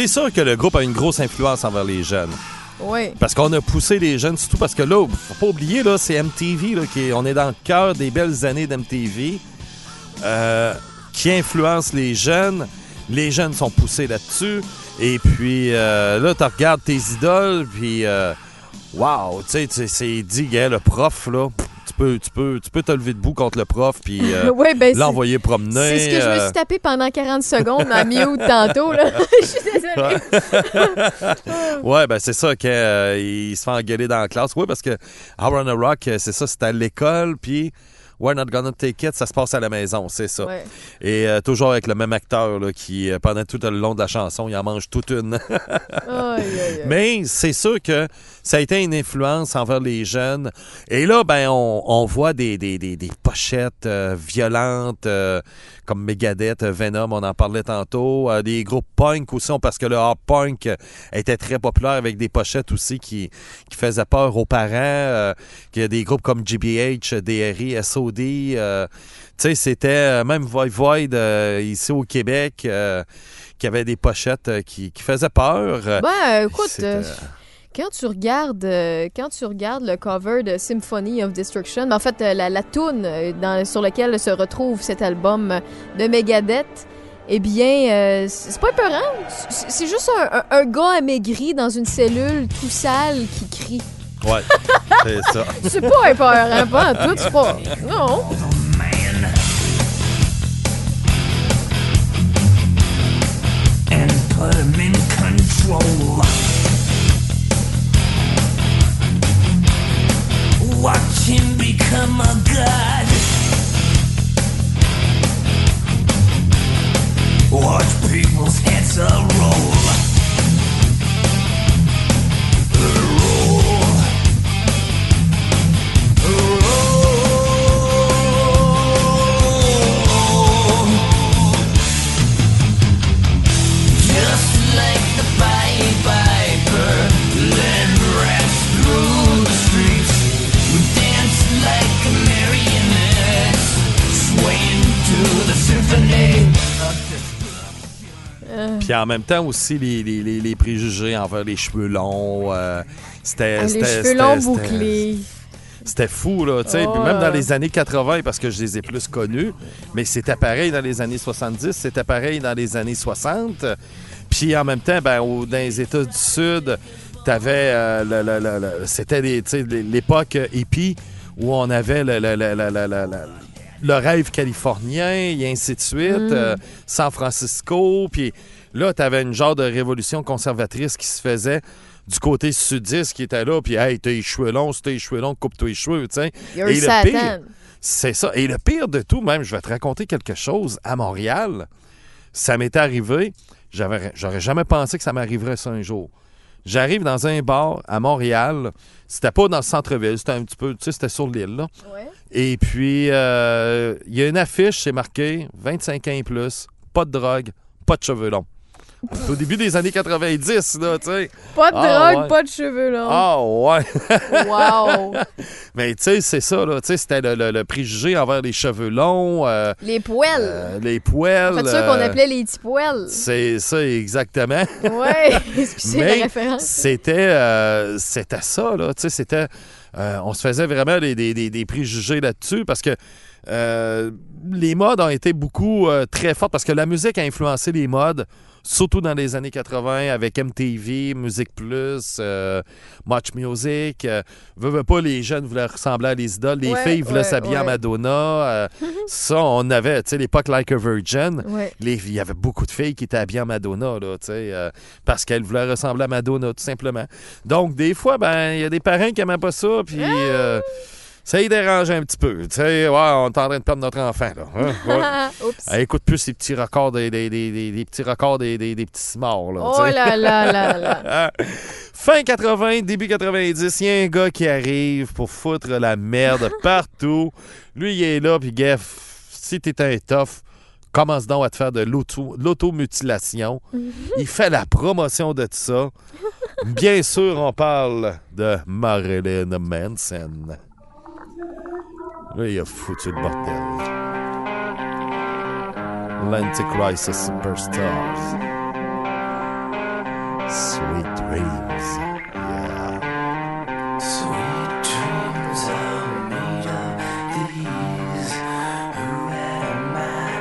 S5: C'est sûr que le groupe a une grosse influence envers les jeunes.
S4: Oui.
S5: Parce qu'on a poussé les jeunes, surtout parce que là, faut pas oublier, là, c'est MTV, là, qui est- on est dans le cœur des belles années d'MTV, euh, qui influence les jeunes. Les jeunes sont poussés là-dessus. Et puis euh, là, tu regardes tes idoles, puis euh, wow, tu sais, c'est dit, gars, le prof, là, peux, tu, peux, tu peux te lever debout contre le prof puis euh,
S4: Ouais, ben,
S5: l'envoyer promener.
S4: C'est ce que je me
S5: euh,
S4: suis tapé pendant 40 secondes en mute tantôt. Là. Je suis désolée.
S5: ouais, ben c'est ça qu'il se fait engueuler dans la classe. Oui, parce que Hard on a Rock, euh, c'est ça, c'était à l'école, puis We're Not Gonna Take It, ça se passe à la maison, c'est ça.
S4: Ouais.
S5: Et euh, toujours avec le même acteur là, qui, euh, pendant tout le long de la chanson, il en mange toute une. Mais c'est sûr que ça a été une influence envers les jeunes. Et là, ben, on, on voit des, des, des, des pochettes euh, violentes euh, comme Megadeth, Venom, on en parlait tantôt. des groupes punk aussi, parce que le hard punk était très populaire avec des pochettes aussi qui, qui faisaient peur aux parents. qu'il y a des groupes comme GBH, DRI, Euh, tu sais, c'était euh, même Void Void euh, ici au Québec qui avait des pochettes qui, qui faisaient peur.
S4: Ben, écoute, quand tu regardes euh, quand tu regardes le cover de Symphony of Destruction, ben, en fait, euh, la, la toune dans- sur laquelle se retrouve cet album de Megadeth, eh bien, euh, c'est pas épeurant. C'est c'est juste un, un- un gars amaigri dans une cellule tout sale qui crie.
S5: Ouais, c'est ça.
S4: C'est pas épeurant, pas en tout, c'est pas... Non.
S14: put him in control. Watch him become a god. Watch people's heads a roll. Roll. Symphony.
S5: Puis en même temps aussi, les, les- les- les préjugés envers les cheveux longs. euh, c'était,
S4: Ah, les
S5: c'était-
S4: cheveux longs bouclés.
S5: C'était fou, là. tu sais.
S4: Oh,
S5: Puis même dans les années 80, parce que je les ai plus connus, mais c'était pareil dans les années 70, c'était pareil dans les années 60. Puis en même temps, ben, au- dans les États du Sud, t'avais. euh, c'était l'époque euh, hippie où on avait le, le- le- le- rêve californien et ainsi de suite,
S4: Mm.
S5: euh, San Francisco. Puis là, t'avais une genre de révolution conservatrice qui se faisait du côté sudiste qui était là, puis hey, t'as les cheveux longs, si t'as les cheveux longs, coupe-toi les cheveux, tu sais.
S4: You're
S5: Et le pire, c'est ça. Et le pire de tout, même, je vais te raconter quelque chose. À Montréal, ça m'était arrivé, j'aurais jamais pensé que ça m'arriverait ça un jour. J'arrive dans un bar à Montréal. C'était pas dans le centre-ville, c'était un petit peu, tu sais, c'était sur l'île. Et puis, euh, il y a une affiche, c'est marqué 25 ans et plus, pas de drogue, pas de cheveux longs. C'est au début des années 90, là, tu sais.
S4: Pas de
S5: Ah,
S4: drogue,
S5: ouais.
S4: pas de cheveux longs.
S5: Ah, ouais.
S4: Wow.
S5: Mais tu sais, c'est ça, là. Tu sais, c'était le, le- le préjugé envers les cheveux longs, euh,
S4: Les poêles.
S5: euh, les poêles.
S4: Fait, ça qu'on
S5: euh,
S4: appelait les petits poêles.
S5: C'est ça, exactement.
S4: Ouais, excusez la référence.
S5: C'était, euh, c'était ça, là. Tu sais, c'était. on se faisait vraiment des, des- des- des préjugés là-dessus parce que euh, les modes ont été beaucoup euh, très fortes parce que la musique a influencé les modes, surtout dans les années 80 avec MTV, Musique Plus, euh, Much Music. Euh, veux, veux pas, les jeunes voulaient ressembler à les idoles. Les
S4: Ouais,
S5: filles voulaient
S4: ouais,
S5: s'habiller en
S4: ouais.
S5: Madonna. euh, ça, on avait, tu sais, l'époque Like a Virgin. Il y avait beaucoup de filles qui étaient habillées en Madonna, là, tu sais, euh, parce qu'elles voulaient ressembler à Madonna, tout simplement. Donc, des fois, ben, il y a des parents qui n'aimaient pas ça, puis euh, ça les dérangeait un petit peu. Tu sais, ouais, on est en train de perdre notre enfant, là. hein, ouais.
S4: Oups.
S5: Elle écoute plus ces petits records des, des, des- des- des petits records des, petits morts, là.
S4: Oh là là là là.
S5: Fin 80, début 90, il y a un gars qui arrive pour foutre la merde partout. Lui, il est là, puis Geff, si t'es un tough, commence donc à te faire de l'auto- de l'automutilation. il fait la promotion de tout ça. Bien sûr, on parle de Marilyn Manson. Il a foutu le bordel. L'Antichrist Superstars. Sweet dreams. Yeah.
S14: Sweet dreams are made of these. Who am I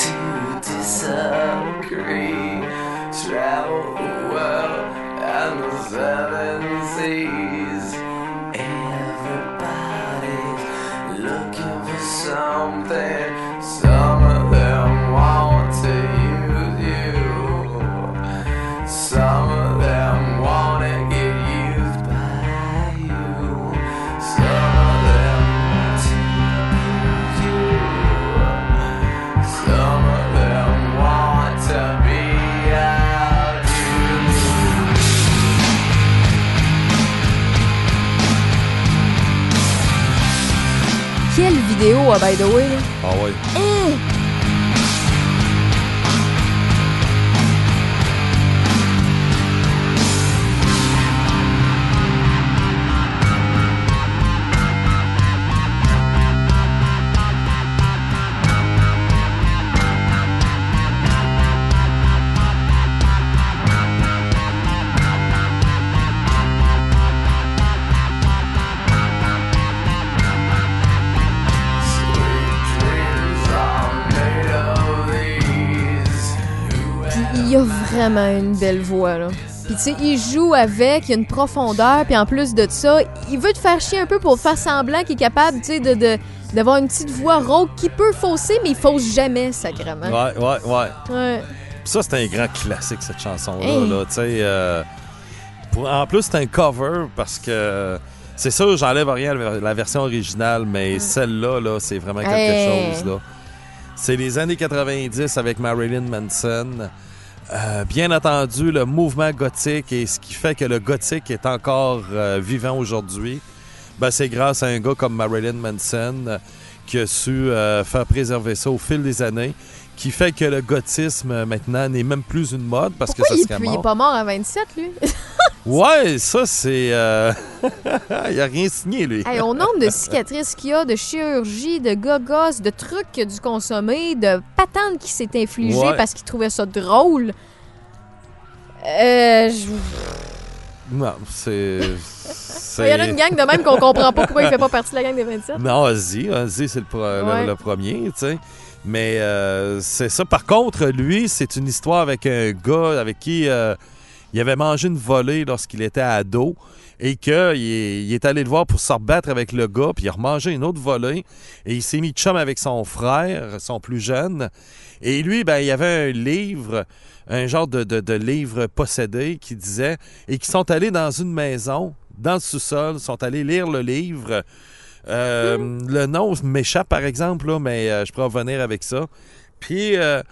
S14: to disagree? Travel the world and the seven seas. something.
S4: Ah, by the way. Vraiment une belle voix, là. Puis tu sais, il joue avec, il y a une profondeur, puis en plus de ça, il veut te faire chier un peu pour faire semblant qu'il est capable, tu sais, de, de- d'avoir une petite voix rauque qui peut fausser, mais il fausse jamais, sacrément.
S5: Ouais, ouais, ouais.
S4: Ouais.
S5: Ça, c'est un grand classique, cette chanson-là.
S4: Hey.
S5: là, tu sais, euh, pour- en plus, c'est un cover parce que. C'est sûr, j'enlève rien à la version originale, mais celle-là, là, c'est vraiment quelque
S4: Hey.
S5: chose. là. C'est les années 90 avec Marilyn Manson. Euh, bien entendu, le mouvement gothique et ce qui fait que le gothique est encore euh, vivant aujourd'hui, ben, c'est grâce à un gars comme Marilyn Manson euh, qui a su faire préserver ça au fil des années, qui fait que le gothisme euh, maintenant n'est même plus une mode parce
S4: Pourquoi
S5: que ça
S4: il,
S5: serait
S4: puis il est
S5: mort.
S4: pas mort à 27, lui?
S5: Ouais, ça c'est... euh, il a rien signé, lui.
S4: Hey, au nombre de cicatrices qu'il y a, de chirurgie, de gogos, de trucs qu'il a dû consommer, de patentes qui s'est infligées
S5: Ouais.
S4: parce qu'il trouvait ça drôle. Euh, je-
S5: Non, c'est...
S4: Il y en a une gang de même qu'on comprend pas pourquoi il fait pas partie de la gang des 27.
S5: Non, vas-y, vas-y, c'est le, pro- le- le premier, tu sais. Mais euh, c'est ça. Par contre, lui, c'est une histoire avec un gars avec qui euh, il avait mangé une volée lorsqu'il était ado et qu'il est, il est allé le voir pour se rebattre avec le gars, puis il a remangé une autre volée et il s'est mis de chum avec son frère, son plus jeune. Et lui, ben, il avait un livre, un genre de, de- de livre possédé qui disait, et qui sont allés dans une maison, dans le sous-sol, sont allés lire le livre. Euh, Le nom m'échappe, par exemple, là, mais euh, je pourrais revenir avec ça. Puis, euh,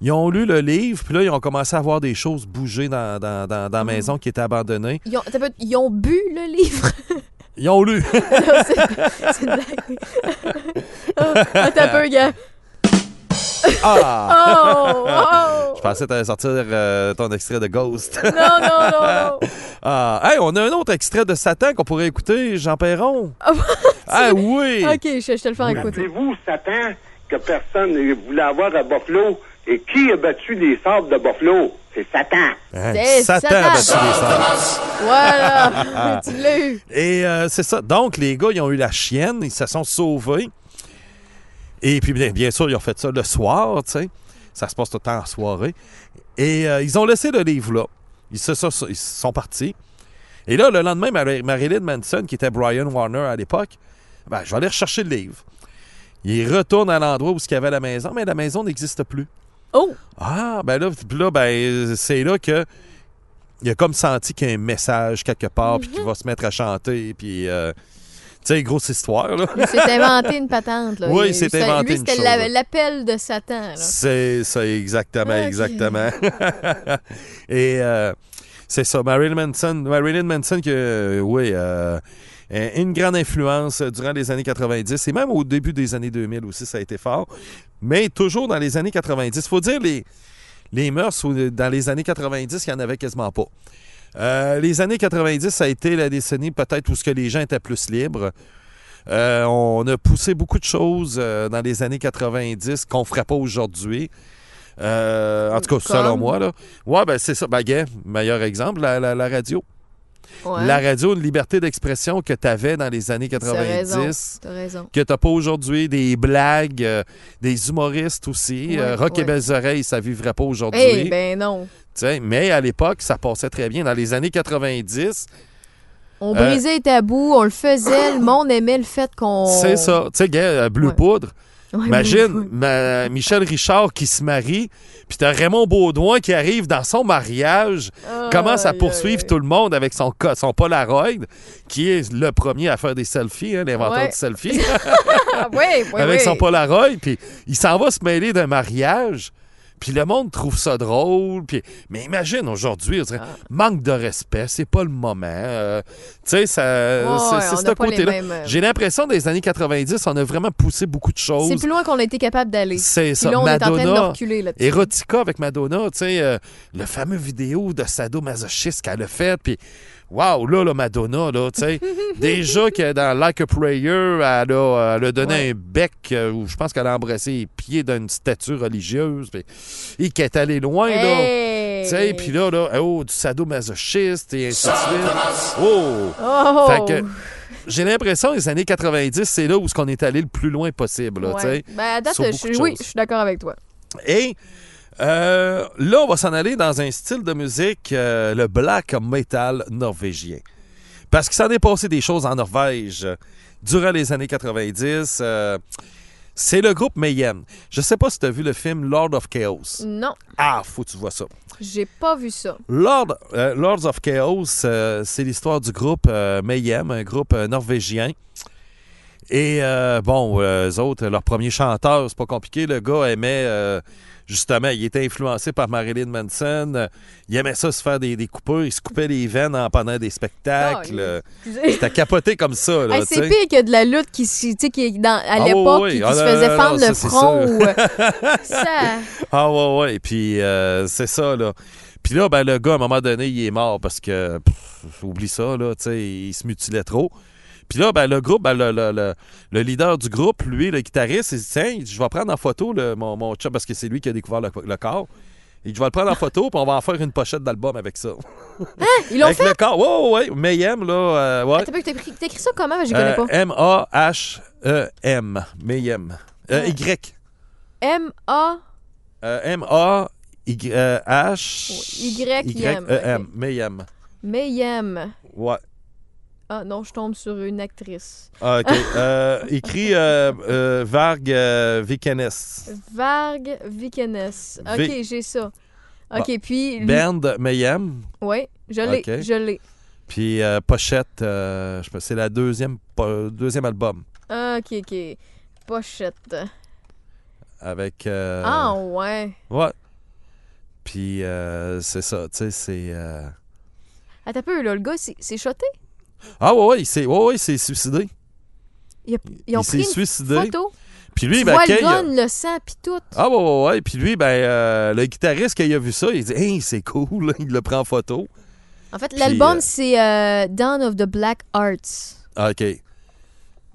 S5: ils ont lu le livre, puis là, ils ont commencé à voir des choses bouger dans, dans- dans- dans la maison qui était abandonnée.
S4: Ils ont, ils bu le livre?
S5: Ils ont lu.
S4: C'est- une blague. Ah, un peu, gars.
S5: Ah!
S4: Oh, oh.
S5: Je pensais que tu allais sortir euh, ton extrait de Ghost.
S4: Non, non, non, non.
S5: ah, hey, on a un autre extrait de Satan qu'on pourrait écouter, Jean Perron. Ah oui!
S4: Ok, je, je te le fais écouter.
S20: Rappelez-vous, Satan, que personne ne voulait avoir à Buffalo? Et qui a battu les sables de Buffalo? C'est Satan.
S5: Hein,
S4: C'est
S5: Satan
S4: Satan.
S5: a battu les sables.
S4: Voilà, tu l'as eu.
S5: Et euh, c'est ça. Donc, les gars, ils ont eu la chienne, ils se sont sauvés. Et puis, bien, bien sûr, ils ont fait ça le soir, tu sais. Ça se passe tout le temps en soirée. Et euh, ils ont laissé le livre là. Ils, se sont, ils sont partis. Et là, le lendemain, Mar- Marilyn Manson, qui était Brian Warner à l'époque, ben, je vais aller rechercher le livre. Il retourne à l'endroit où il y avait la maison, mais la maison n'existe plus.
S4: Oh!
S5: Ah, ben là, là ben, c'est là que il a comme senti qu'il y a un message quelque part, puis qu'il va se mettre à chanter, puis... euh, tu sais, grosse histoire, là.
S4: Il s'est inventé une patente. Là.
S5: Oui, il s'est inventé
S4: Lui,
S5: une
S4: c'était l'appel de Satan. Là.
S5: C'est ça, exactement,
S4: Ok.
S5: exactement. Et euh, c'est ça, Marilyn Manson, Marilyn Manson, que, euh, oui, euh, une grande influence durant les années 90 et même au début des années 2000 aussi, ça a été fort. Mais toujours dans les années 90. Il faut dire, les, les mœurs, dans les années 90, il n'y en avait quasiment pas. Euh, les années 90, ça a été la décennie peut-être où ce que les gens étaient plus libres. Euh, on a poussé beaucoup de choses euh, dans les années 90 qu'on ne ferait pas aujourd'hui. En tout cas, selon moi. Là. Ouais, ben c'est ça. Ben, gay, meilleur exemple, la, la- la radio.
S4: Ouais.
S5: La radio, une liberté d'expression que tu avais dans les années
S4: T'as raison.
S5: 90
S4: T'as raison.
S5: que t'as pas aujourd'hui, des blagues, euh, des humoristes aussi.
S4: Ouais,
S5: Euh, Rock et
S4: ouais.
S5: Belles Oreilles, ça vivrait pas aujourd'hui.
S4: Eh ben non.
S5: Tu mais à l'époque, ça passait très bien. Dans les années 90,
S4: On
S5: Euh,
S4: brisait les tabous, on le faisait, le monde aimait le fait qu'on.
S5: c'est ça. Tu sais, euh, Blue Poudre,
S4: Ouais,
S5: Imagine ma- Michel Richard qui se marie, puis t'as Raymond Baudouin qui arrive dans son mariage, commence à poursuivre tout le monde avec son, son Polaroid, qui est le premier à faire des selfies, hein, l'inventeur
S4: Ouais.
S5: du selfie.
S4: Oui, oui,
S5: avec son Polaroid, puis il s'en va se mêler d'un mariage. Puis le monde trouve ça drôle. Puis... Mais imagine aujourd'hui,
S4: Ah.
S5: manque de respect, c'est pas le moment. euh, tu sais, ça,
S4: Ouais,
S5: c'est,
S4: ouais,
S5: ce côté-là.
S4: mêmes, euh,
S5: J'ai l'impression des années 90, on a vraiment poussé beaucoup de choses.
S4: C'est plus loin qu'on a été capable d'aller.
S5: C'est ça.
S4: là, on est en train de
S5: Madonna,
S4: reculer là-dessus.
S5: Erotica avec Madonna, tu sais, euh, le fameux vidéo de sadomasochisme qu'elle a fait, puis waouh, là, là, Madonna, là, tu sais, déjà que dans Like a Prayer, elle a, elle a donné un bec, euh, où je pense qu'elle a embrassé les pieds d'une statue religieuse, puis et qu'elle est allée loin,
S4: Hey!
S5: là. Tu sais, puis là, là, oh, du sadomasochiste, et ainsi de suite. Oh!
S4: Oh!
S5: Fait que j'ai l'impression, les années 90, c'est là où ce qu'on est allé le plus loin possible, là, tu
S4: Ouais.
S5: sais.
S4: Ben, à date,
S5: sur
S4: je,
S5: beaucoup de
S4: oui, je suis d'accord avec toi.
S5: Et euh, là, on va s'en aller dans un style de musique, euh, le black metal norvégien. Parce qu'il s'en est passé des choses en Norvège euh, durant les années 90. euh, c'est le groupe Mayhem. Je sais pas si tu as vu le film Lord of Chaos.
S4: Non,
S5: Ah, faut que tu vois ça.
S4: j'ai pas vu ça.
S5: Lord, Lords of Chaos, c'est l'histoire du groupe Mayhem, un groupe norvégien. Et bon, eux autres, leur premier chanteur, c'est pas compliqué. Le gars aimait, justement, il était influencé par Marilyn Manson. Il aimait ça se faire des, des coupures. Il se coupait les veines en, pendant des spectacles.
S4: Ah.
S5: C'était capoté comme ça.
S4: Hey, c'est pire que de la lutte qui, qui est dans, à
S5: Ah,
S4: l'époque qui,
S5: Ah,
S4: se faisait
S5: non,
S4: fendre
S5: non,
S4: le
S5: ça,
S4: front. ou, euh, ça,
S5: Ah ouais, ouais. Puis euh, c'est ça, là. Puis là, ben, le gars, à un moment donné, il est mort parce que, pff, oublie ça, là, tu sais, il se mutilait trop. Puis là, ben, le groupe, ben, le, le- le- le leader du groupe, lui, le guitariste, il dit Tiens, je vais prendre en photo le- mon, mon chum parce que c'est lui qui a découvert le, le corps. Il dit, je vais le prendre en photo, puis on va en faire une pochette d'album avec ça.
S4: Hein? Ils l'ont
S5: avec
S4: fait?
S5: le corps. Ouais, ouais, ouais. Mayhem, là. euh, ouais.
S4: Attends, t'as écrit, t'as écrit ça comment? Je connais
S5: Euh,
S4: pas.
S5: M-A-H-E-M. Mayhem. Euh, Y.
S4: M-A...
S5: Euh, M-A-Y-H.
S4: Y-M.
S5: Y-E-M. Mayhem.
S4: Mayhem.
S5: Ouais.
S4: Ah non, je tombe sur une actrice.
S5: Ah, OK. Euh, écrit euh, euh, Varg Vikenes.
S4: Varg Vikenes. OK,
S5: Vi-
S4: j'ai ça. OK,
S5: Bon.
S4: puis... lui-
S5: Band Mayhem.
S4: Oui, je l'ai,
S5: OK.
S4: je l'ai.
S5: Puis euh, Pochette, euh, je pense que c'est la deuxième, po- deuxième album.
S4: Ah, OK, OK. Pochette.
S5: Avec. euh,
S4: Ah, ouais.
S5: Ouais. Puis euh, c'est ça, tu sais, c'est. euh,
S4: Attends un peu, là, le gars, c'est c'est shoté?
S5: Ah, ouais, ouais, il s'est ouais, ouais, il s'est suicidé.
S4: Ils, ont
S5: Il
S4: pris une
S5: s'est suicidé.
S4: photo.
S5: Puis lui,
S4: tu
S5: ben,
S4: vois le
S5: il a-
S4: gun, le sang, puis tout.
S5: Ah ouais, ouais, ouais. Puis lui, ben, euh, le guitariste, quand il a vu ça, il dit Hey, c'est cool. il le prend en photo.
S4: En fait, l'album,
S5: euh,
S4: c'est euh, Dawn of the Black Arts.
S5: Ah, OK.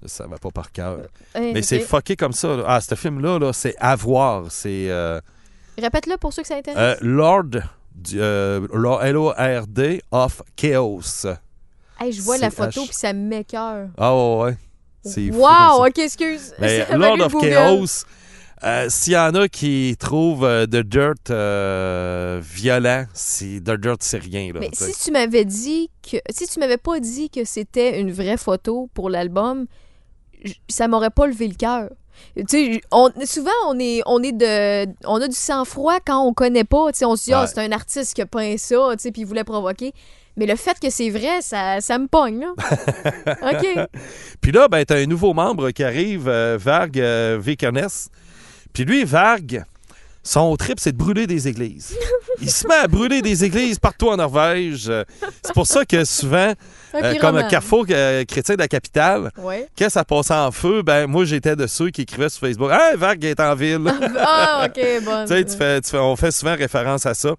S5: Ça va pas par cœur.
S4: Eh,
S5: Mais c'est
S4: ok.
S5: fucké comme ça. là. Ah, ce film-là, là, c'est à voir. C'est euh,
S4: Répète-le pour ceux que ça
S5: euh,
S4: intéresse.
S5: Euh, Lord- L-O-R-D of Chaos.
S4: Hey, je vois la photo, puis ça m'écœure.
S5: Ah, ouais, ouais. C'est
S4: Wow. OK, excuse.
S5: Mais Lord of
S4: Google.
S5: Chaos, euh, s'il y en a qui trouvent euh, The Dirt euh, violent, c'est The Dirt, c'est rien. Là,
S4: Mais si tu m'avais dit que. Si tu m'avais pas dit que c'était une vraie photo pour l'album, ça m'aurait pas levé le cœur. Tu sais, on, souvent, on est, on est de. On a du sang-froid quand on connaît pas. Tu sais, on se dit, ah,
S5: Ouais.
S4: c'est un artiste qui a peint ça, tu sais, puis il voulait provoquer. Mais le fait que c'est vrai, ça, ça me pogne, là. OK.
S5: Puis là, ben, t'as un nouveau membre qui arrive, euh, Varg euh, Vikenes. Puis lui, Varg, son trip, c'est de brûler des églises. Il se met à brûler des églises partout en Norvège. C'est pour ça que souvent,
S4: Un
S5: euh, comme le
S4: pyromane.
S5: carrefour euh, chrétien de la capitale,
S4: Ouais.
S5: quand ça passait en feu, ben moi, j'étais de ceux qui écrivaient sur Facebook « Hey, Varg est en ville! »
S4: Ah, OK, bon.
S5: Tu sais, tu fais- tu fais- on fait souvent référence à ça.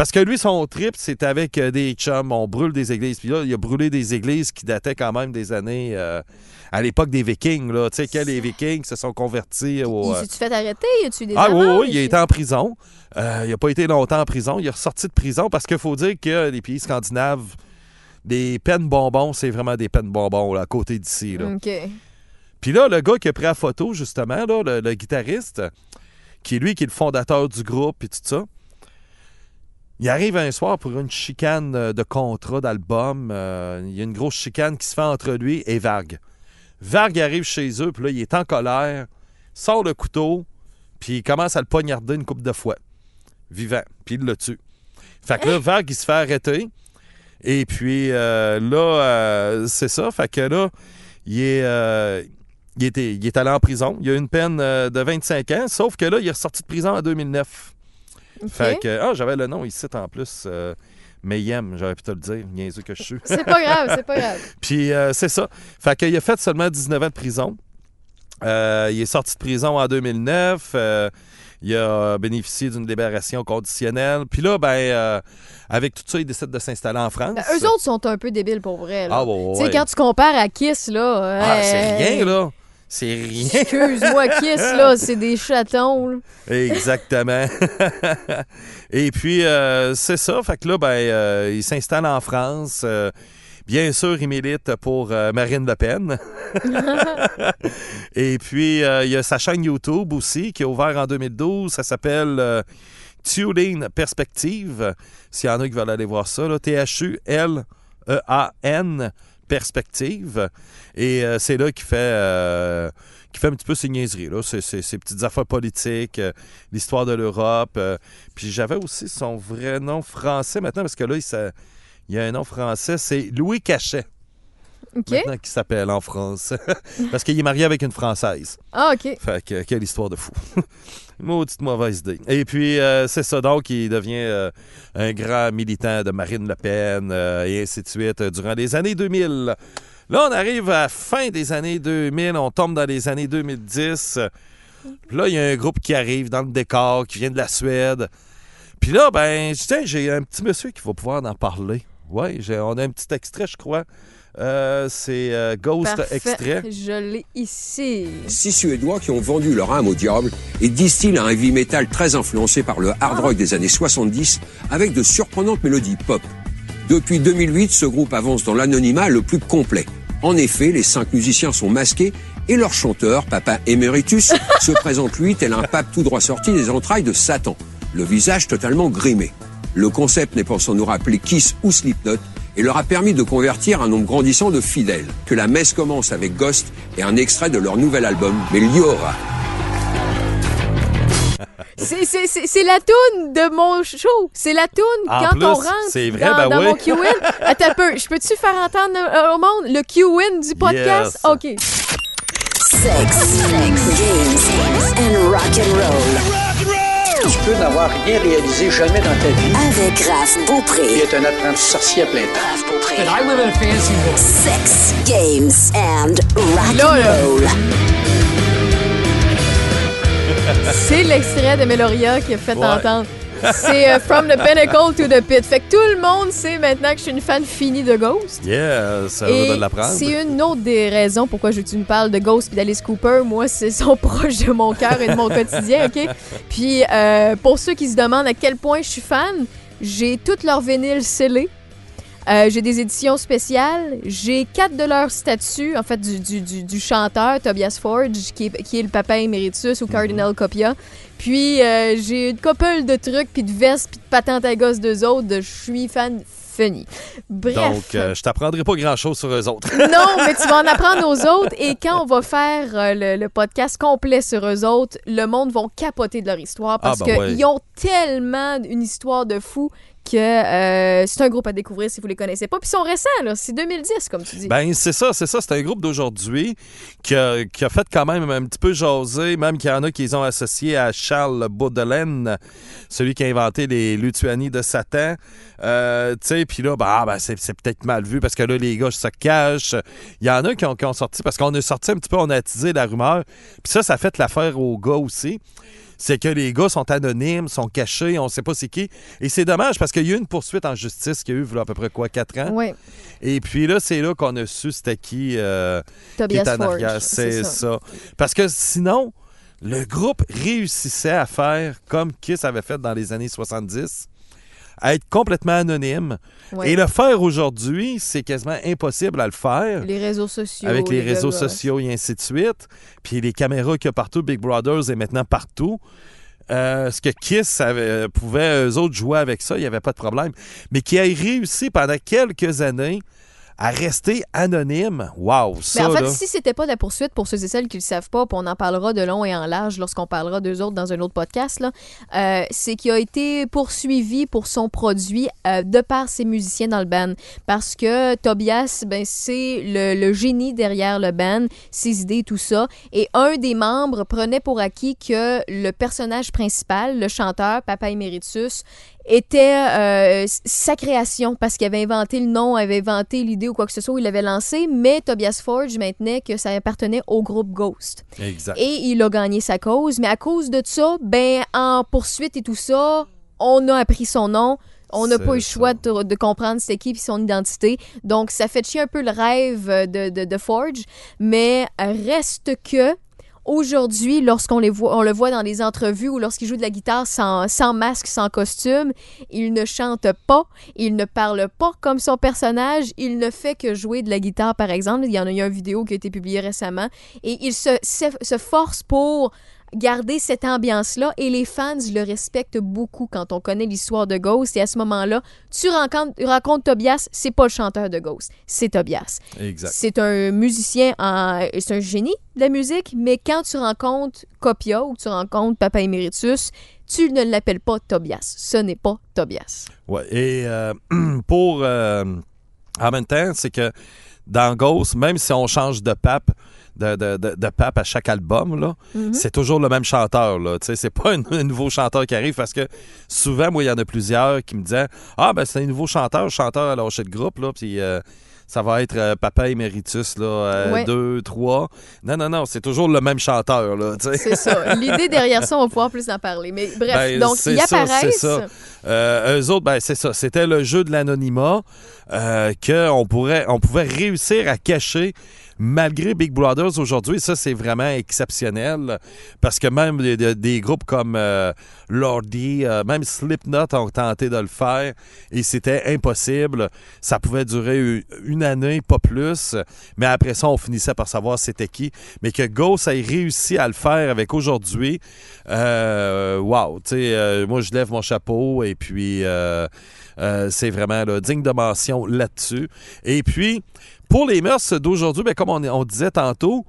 S5: Parce que lui, son trip, c'est avec euh, des chums, on brûle des églises. Puis là, il a brûlé des églises qui dataient quand même des années, euh, à l'époque des Vikings, là. Tu sais, quand les Vikings se sont convertis au...
S4: Il
S5: euh,
S4: s'est-tu fait arrêter? Y a-tu des
S5: ah oui, oui, il a été en prison. Euh, il n'a pas été longtemps en prison. Il est ressorti de prison parce qu'il faut dire que les pays scandinaves, des peines bonbons, c'est vraiment des peines bonbons là, à côté d'ici. là.
S4: OK.
S5: Puis là, le gars qui a pris la photo, justement, là, le, le guitariste, qui est lui qui est le fondateur du groupe et tout ça, il arrive un soir pour une chicane euh, de contrat d'album. euh, il y a une grosse chicane qui se fait entre lui et Varg. Varg arrive chez eux, puis là, il est en colère. sort le couteau, puis il commence à le poignarder une coupe de fois, vivant, puis il le tue. Fait que là, Varg, il se fait arrêter. Et puis euh, là, euh, c'est ça. Fait que là, il est, euh, il, était, il est allé en prison. Il a eu une peine de 25 ans, sauf que là, il est ressorti de prison en 2009. Fait que, ah, j'avais le nom ici en plus. Euh, Mayhem, j'aurais pu te le dire, niaiseux que je suis.
S4: C'est pas grave, c'est pas grave.
S5: Puis euh, c'est ça. Fait qu'il a fait seulement 19 ans de prison. Euh, il est sorti de prison en 2009. Euh, il a bénéficié d'une libération conditionnelle. Puis là, ben, euh, avec tout ça, il décide de s'installer en France.
S4: Ben, eux autres sont un peu débiles pour vrai. là.
S5: Ah, ouais, ouais,
S4: Tu sais, quand tu compares à Kiss, là.
S5: Ah, c'est rien, là. C'est rien.
S4: Excuse-moi, Kiss, là, c'est des chatons. là.
S5: Exactement. Et puis, euh, c'est ça. Fait que là, ben, euh, il s'installe en France. Euh, bien sûr, il milite pour Marine Le Pen. Et puis, il y a sa chaîne YouTube aussi qui est ouverte en 2012. Ça s'appelle Tulane Perspective. S'il y en a qui veulent aller voir ça, là, T-H-U-L-E-A-N Perspective. Et euh, c'est là qu'il fait, euh, fait un petit peu ses niaiseries. Là. Ses petites affaires politiques, euh, l'histoire de l'Europe. puis j'avais aussi son vrai nom français maintenant, parce que là, il, il y a un nom français, c'est Louis Cachet. Maintenant qui s'appelle en France. parce qu'il est marié avec une Française.
S4: Ah, OK.
S5: Fait que, quelle histoire de fou. Maudite mauvaise idée. Et puis, euh, c'est ça, donc, il devient euh, un grand militant de Marine Le Pen euh, et ainsi de suite durant les années 2000. Là, on arrive à la fin des années 2000, on tombe dans les années 2010. Puis là, il y a un groupe qui arrive dans le décor, qui vient de la Suède. Puis là, ben, je dis, Tiens, j'ai un petit monsieur qui va pouvoir en parler. Oui, on a un petit extrait, je crois. Euh, c'est euh, Ghost
S4: Parfait.
S5: extrait.
S4: Je l'ai ici.
S21: Six Suédois qui ont vendu leur âme au diable et distillent un heavy metal très influencé par le hard rock des années 70 avec de surprenantes mélodies pop. Depuis 2008, ce groupe avance dans l'anonymat le plus complet. En effet, les cinq musiciens sont masqués et leur chanteur, Papa Emeritus, se présente lui tel un pape tout droit sorti des entrailles de Satan, le visage totalement grimé. Le concept n'est pas sans nous rappeler Kiss ou Slipknot et leur a permis de convertir un nombre grandissant de fidèles. Que la messe commence avec Ghost et un extrait de leur nouvel album, Meliora.
S4: C'est- C'est c'est- c'est la toune de mon show. C'est la toune
S5: En
S4: quand
S5: plus,
S4: on rentre
S5: c'est vrai,
S4: dans,
S5: ben
S4: dans
S5: oui.
S4: mon Q-Win. Attends un peu. Je peux-tu faire entendre euh, au monde le Q-Win du podcast?
S5: Yes.
S4: OK.
S22: Sex, sex, games and rock and roll.
S23: Tu peux n'avoir rien réalisé jamais dans ta vie.
S22: Avec Raph Beaupré.
S23: Et être un apprenti sorcier à plein temps.
S22: Raph Beaupré. I live in a fancy world. Sex, games and rock
S4: Là,
S22: and
S4: là.
S22: roll.
S4: C'est l'extrait de Meloria qui a fait
S5: Ouais.
S4: entendre. C'est euh, From the Pinnacle to the Pit. Fait que tout le monde sait maintenant que je suis une fan finie de Ghost.
S5: Yeah, ça va de l'apprendre.
S4: c'est une autre des raisons pourquoi je, tu me parles de Ghost et d'Alice Cooper. Moi, c'est sont proches de mon cœur et de mon quotidien, OK? Puis, euh, pour ceux qui se demandent à quel point je suis fan, j'ai toutes leurs vinyles scellés. Euh, j'ai des éditions spéciales. J'ai quatre de leurs statues, en fait, du, du- du- du chanteur Tobias Forge, qui est, qui est le papa éméritus ou Cardinal Copia. Puis, euh, j'ai une couple de trucs, puis de vestes, puis de patentes à gosses d'eux autres. Je suis fan funny. Bref.
S5: Donc, euh, je t'apprendrai pas grand-chose sur eux autres.
S4: Non, mais tu vas en apprendre aux autres. Et quand on va faire euh, le, le podcast complet sur eux autres, le monde va capoter de leur histoire parce
S5: Ah, ben
S4: qu'ils
S5: ouais.
S4: ont tellement une histoire de fou euh, c'est un groupe à découvrir si vous les connaissez pas. Puis ils sont récents. C'est 2010, comme tu dis.
S5: Ben, c'est ça, c'est ça. C'est un groupe d'aujourd'hui qui a, qui a fait quand même un petit peu jaser, même qu'il y en a qui les ont associés à Charles Baudelaine, celui qui a inventé les Lutuanies de Satan. Euh, puis là, ben, ah, ben, c'est, peut-être mal vu parce que là, les gars se cachent. Il y en a qui ont, sorti, parce qu'on a sorti un petit peu, on a attisé la rumeur. Puis ça, ça fait l'affaire aux gars aussi. C'est que les gars sont anonymes, sont cachés, on sait pas c'est qui. Et c'est dommage parce qu'il y a eu une poursuite en justice qui a eu voilà, à peu près quoi, 4 ans.
S4: Ouais.
S5: Et puis là, c'est là qu'on a su c'était qui, euh, qui est en arrière.
S4: c'est
S5: C'est
S4: ça.
S5: ça. Parce que sinon, le groupe réussissait à faire comme Kiss avait fait dans les années 70, à être complètement anonyme.
S4: Ouais.
S5: Et le faire aujourd'hui, c'est quasiment impossible à le faire.
S4: Les réseaux sociaux.
S5: Avec les réseaux sociaux et ainsi de suite. Puis les caméras qu'il y a partout, Big Brothers est maintenant partout. Euh, ce que Kiss avait, pouvait, eux autres, jouer avec ça, il n'y avait pas de problème. Mais qui a réussi pendant quelques années à rester anonyme. Wow, ça,
S4: Mais en fait,
S5: là,
S4: si c'était pas de la poursuite, pour ceux et celles qui le savent pas, puis on en parlera de long et en large lorsqu'on parlera d'eux autres dans un autre podcast, là, euh, c'est qu'il a été poursuivi pour son produit euh, de par ses musiciens dans le band. Parce que Tobias, ben, c'est le, le génie derrière le band, ses idées, tout ça. Et un des membres prenait pour acquis que le personnage principal, le chanteur, Papa Emeritus, était euh, sa création parce qu'il avait inventé le nom, avait inventé l'idée ou quoi que ce soit, il l'avait lancé, mais Tobias Forge maintenait que ça appartenait au groupe Ghost.
S5: Exact.
S4: Et il a gagné sa cause, mais à cause de ça, ben en poursuite et tout ça, on a appris son nom. On n'a pas eu le choix de, de comprendre c'était qui et son identité. Donc, ça fait chier un peu le rêve de, de, de Forge. Mais reste que, aujourd'hui, lorsqu'on les voit, on le voit dans les entrevues ou lorsqu'il joue de la guitare sans, masque, sans costume, il ne chante pas, il ne parle pas comme son personnage, il ne fait que jouer de la guitare, par exemple. Il y en a eu une vidéo qui a été publiée récemment. Et il se force pour garder cette ambiance-là et les fans le respectent beaucoup quand on connaît l'histoire de Ghost et à ce moment-là, tu rencontres, rencontres Tobias, c'est pas le chanteur de Ghost, c'est Tobias.
S5: Exact.
S4: C'est un musicien, en- c'est un génie de la musique, mais quand tu rencontres Copia ou tu rencontres Papa Emeritus, tu ne l'appelles pas Tobias. Ce n'est pas Tobias.
S5: Ouais, et euh, pour. euh, en même temps, c'est que dans Ghost, même si on change de pape, de, de, de, de pape à chaque album, là,
S24: Mhm.
S5: c'est toujours le même chanteur. Là. C'est pas un, un nouveau chanteur qui arrive parce que souvent, moi, il y en a plusieurs qui me disaient Ah, ben c'est un nouveau chanteur, chanteur a lâché le groupe, là, puis. euh, ça va être euh, Papa Emeritus, là, euh,
S4: Ouais.
S5: deux, trois. Non, non, non, c'est toujours le même chanteur, là.
S4: C'est ça. L'idée derrière ça, on va pouvoir plus en parler. Mais bref,
S5: Ben,
S4: donc ils
S5: ça,
S4: apparaissent.
S5: ça. Euh, eux autres, ben, c'est ça. C'était le jeu de l'anonymat qu'on pourrait, on pouvait réussir à cacher malgré Big Brothers aujourd'hui. Ça, c'est vraiment exceptionnel parce que même des, groupes comme euh, Lordi, euh, même Slipknot ont tenté de le faire et c'était impossible. Ça pouvait durer une année, pas plus. Mais après ça, on finissait par savoir c'était qui. Mais que Ghost ait réussi à le faire avec aujourd'hui, euh, wow, tu sais, euh, moi je lève mon chapeau et puis c'est vraiment digne de mention là-dessus. Et puis, pour les mœurs d'aujourd'hui, ben, comme on, on disait tantôt,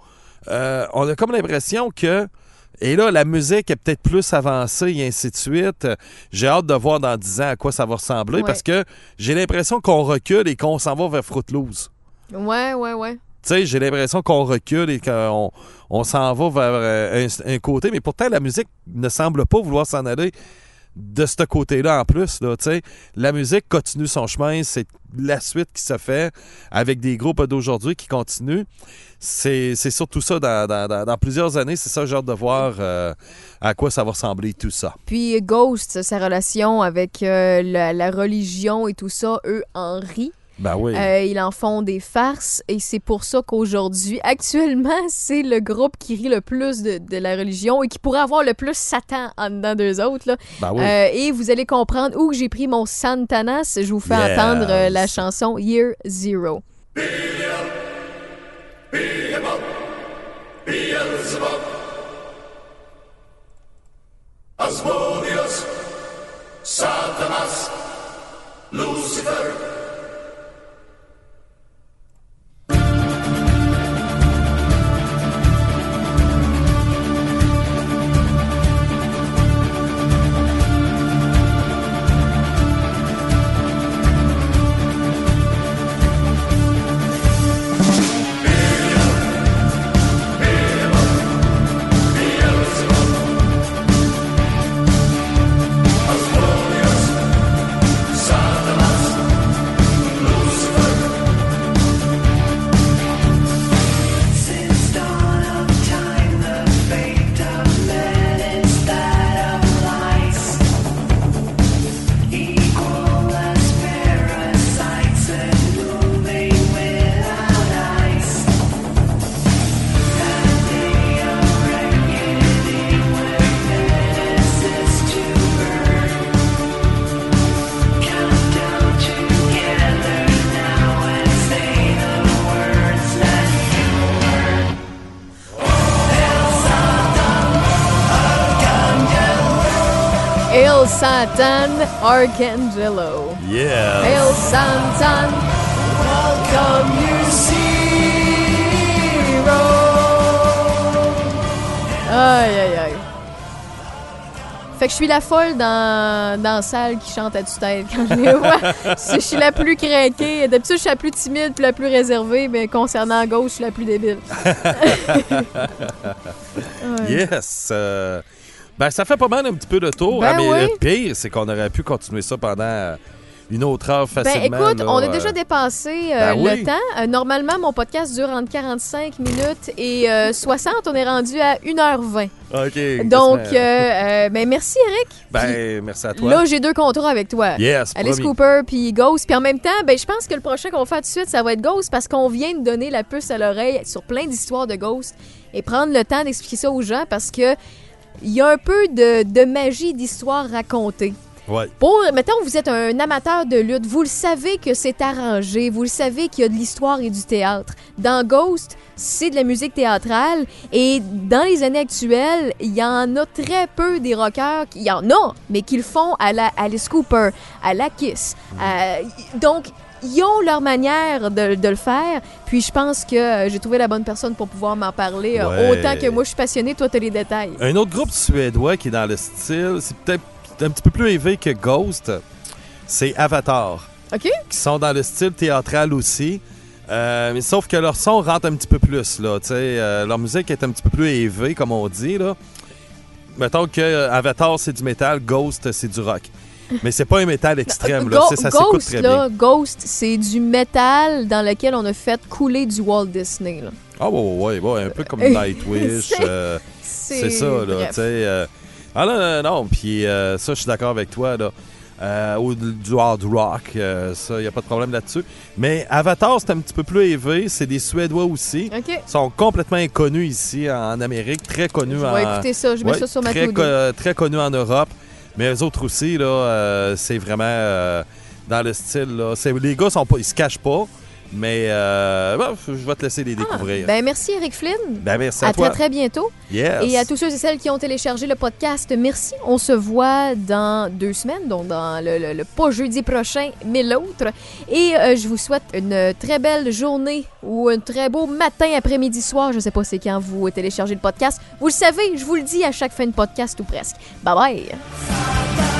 S5: euh, on a comme l'impression que et là, la musique est peut-être plus avancée et ainsi de suite. J'ai hâte de voir dans 10 ans à quoi ça va ressembler
S4: Ouais.
S5: parce que j'ai l'impression qu'on recule et qu'on s'en va vers Fruit Loose.
S4: Ouais, ouais, ouais.
S5: Tu sais, j'ai l'impression qu'on recule et qu'on on s'en va vers euh, un, un côté, mais pourtant la musique ne semble pas vouloir s'en aller de ce côté-là en plus. Là, la musique continue son chemin, c'est la suite qui se fait avec des groupes d'aujourd'hui qui continuent. C'est surtout ça dans- dans plusieurs années, c'est ça, j'ai hâte de voir euh, à quoi ça va ressembler tout ça.
S4: Puis Ghost, sa relation avec euh, la, la religion et tout ça, eux en rient.
S5: Ben oui.
S4: Euh, ils en font des farces et c'est pour ça qu'aujourd'hui, actuellement, c'est le groupe qui rit le plus de, de la religion et qui pourrait avoir le plus Satan en dedans d'eux autres. Là.
S5: Ben oui.
S4: Euh, et vous allez comprendre où j'ai pris mon Santanas. Je vous fais
S5: Yes.
S4: entendre euh, la chanson Year Zero.
S24: Beelzebub, Asmodeus, Satanas, Lucifer.
S4: Satan Arcangelo.
S5: Yeah.
S4: El Satan
S14: Some you zero.
S4: Aïe, aïe, aïe. Fait que je suis la folle dans, dans la salle qui chante à tue-tête quand je les vois. je suis la plus craquée. D'habitude, je suis la plus timide puis la plus réservée, mais concernant Ghost, je suis la plus débile. Ouais.
S5: Yes! euh, ben, ça fait pas mal un petit peu de tour.
S4: Ben
S5: mais
S4: oui.
S5: le pire, c'est qu'on aurait pu continuer ça pendant une autre heure
S4: Ben
S5: facilement.
S4: écoute,
S5: là,
S4: on a
S5: euh.
S4: déjà dépassé euh,
S5: Ben oui.
S4: le temps. Euh, normalement, mon podcast dure entre 45 minutes et euh, 60. On est rendu à 1h20.
S5: OK.
S4: Donc, ben merci Eric.
S5: Ben, merci à toi.
S4: Là, j'ai deux contrats avec toi.
S5: Yes,
S4: Alice
S5: promis.
S4: Cooper puis Ghost. Puis en même temps, ben, je pense que le prochain qu'on va faire tout de suite, ça va être Ghost parce qu'on vient de donner la puce à l'oreille sur plein d'histoires de Ghost et prendre le temps d'expliquer ça aux gens parce que il y a un peu de, de magie d'histoire racontée.
S5: Ouais.
S4: Pour, mettons, vous êtes un amateur de lutte, vous le savez que c'est arrangé, vous le savez qu'il y a de l'histoire et du théâtre. Dans Ghost, c'est de la musique théâtrale et dans les années actuelles, il y en a très peu des rockers, qui- il y en a, mais qui le font à la Alice Cooper, à la Kiss. à- donc, ils ont leur manière de, de le faire, puis je pense que euh, j'ai trouvé la bonne personne pour pouvoir m'en parler. euh,
S5: Ouais.
S4: Autant que moi, je suis passionnée, toi, tu as les détails.
S5: Un autre groupe suédois qui est dans le style, c'est peut-être un petit peu plus élevé que Ghost, c'est Avatar.
S4: OK?
S5: Qui sont dans le style théâtral aussi. Euh, mais sauf que leur son rentre un petit peu plus, là. tu sais, euh, leur musique est un petit peu plus élevée, comme on dit, là. Mettons que Avatar, c'est du métal, Ghost, c'est du rock. Mais c'est pas un métal extrême, là.
S4: Go-
S5: Ça
S4: Ghost,
S5: très
S4: là,
S5: bien.
S4: Ghost, c'est du métal dans lequel on a fait couler du Walt Disney. Là.
S5: Ah, ouais, ouais, ouais, un peu comme
S4: Euh,
S5: Nightwish.
S4: c'est-
S5: euh,
S4: c'est-
S5: ça, là.
S4: bref.
S5: tu sais, euh, ah, non, non, non. Puis euh, ça, je suis d'accord avec toi, là. Euh, ou du hard rock, euh, ça, il n'y a pas de problème là-dessus. Mais Avatar, c'est un petit peu plus élevé. C'est des Suédois aussi.
S4: OK.
S5: Ils sont complètement inconnus ici en Amérique, très connus
S4: Je
S5: en...
S4: écouter ça, je mets
S5: Ouais,
S4: ça sur ma
S5: très, co- très connus en Europe. Mais eux autres aussi, là, euh, c'est vraiment euh, dans le style. Les gars, sont pas, ils se cachent pas. Mais euh, bon, je vais te laisser les découvrir.
S4: Ben, merci Eric Flynn.
S5: Ben, merci à,
S4: À
S5: toi.
S4: très très bientôt.
S5: Yes.
S4: Et à tous ceux et celles qui ont téléchargé le podcast, merci. On se voit dans deux semaines, donc dans le, le- le- pas jeudi prochain, mais l'autre. Et euh, je vous souhaite une très belle journée ou un très beau matin, après-midi, soir. Je sais pas c'est quand vous téléchargez le podcast. Vous le savez, je vous le dis à chaque fin de podcast ou presque. Bye bye.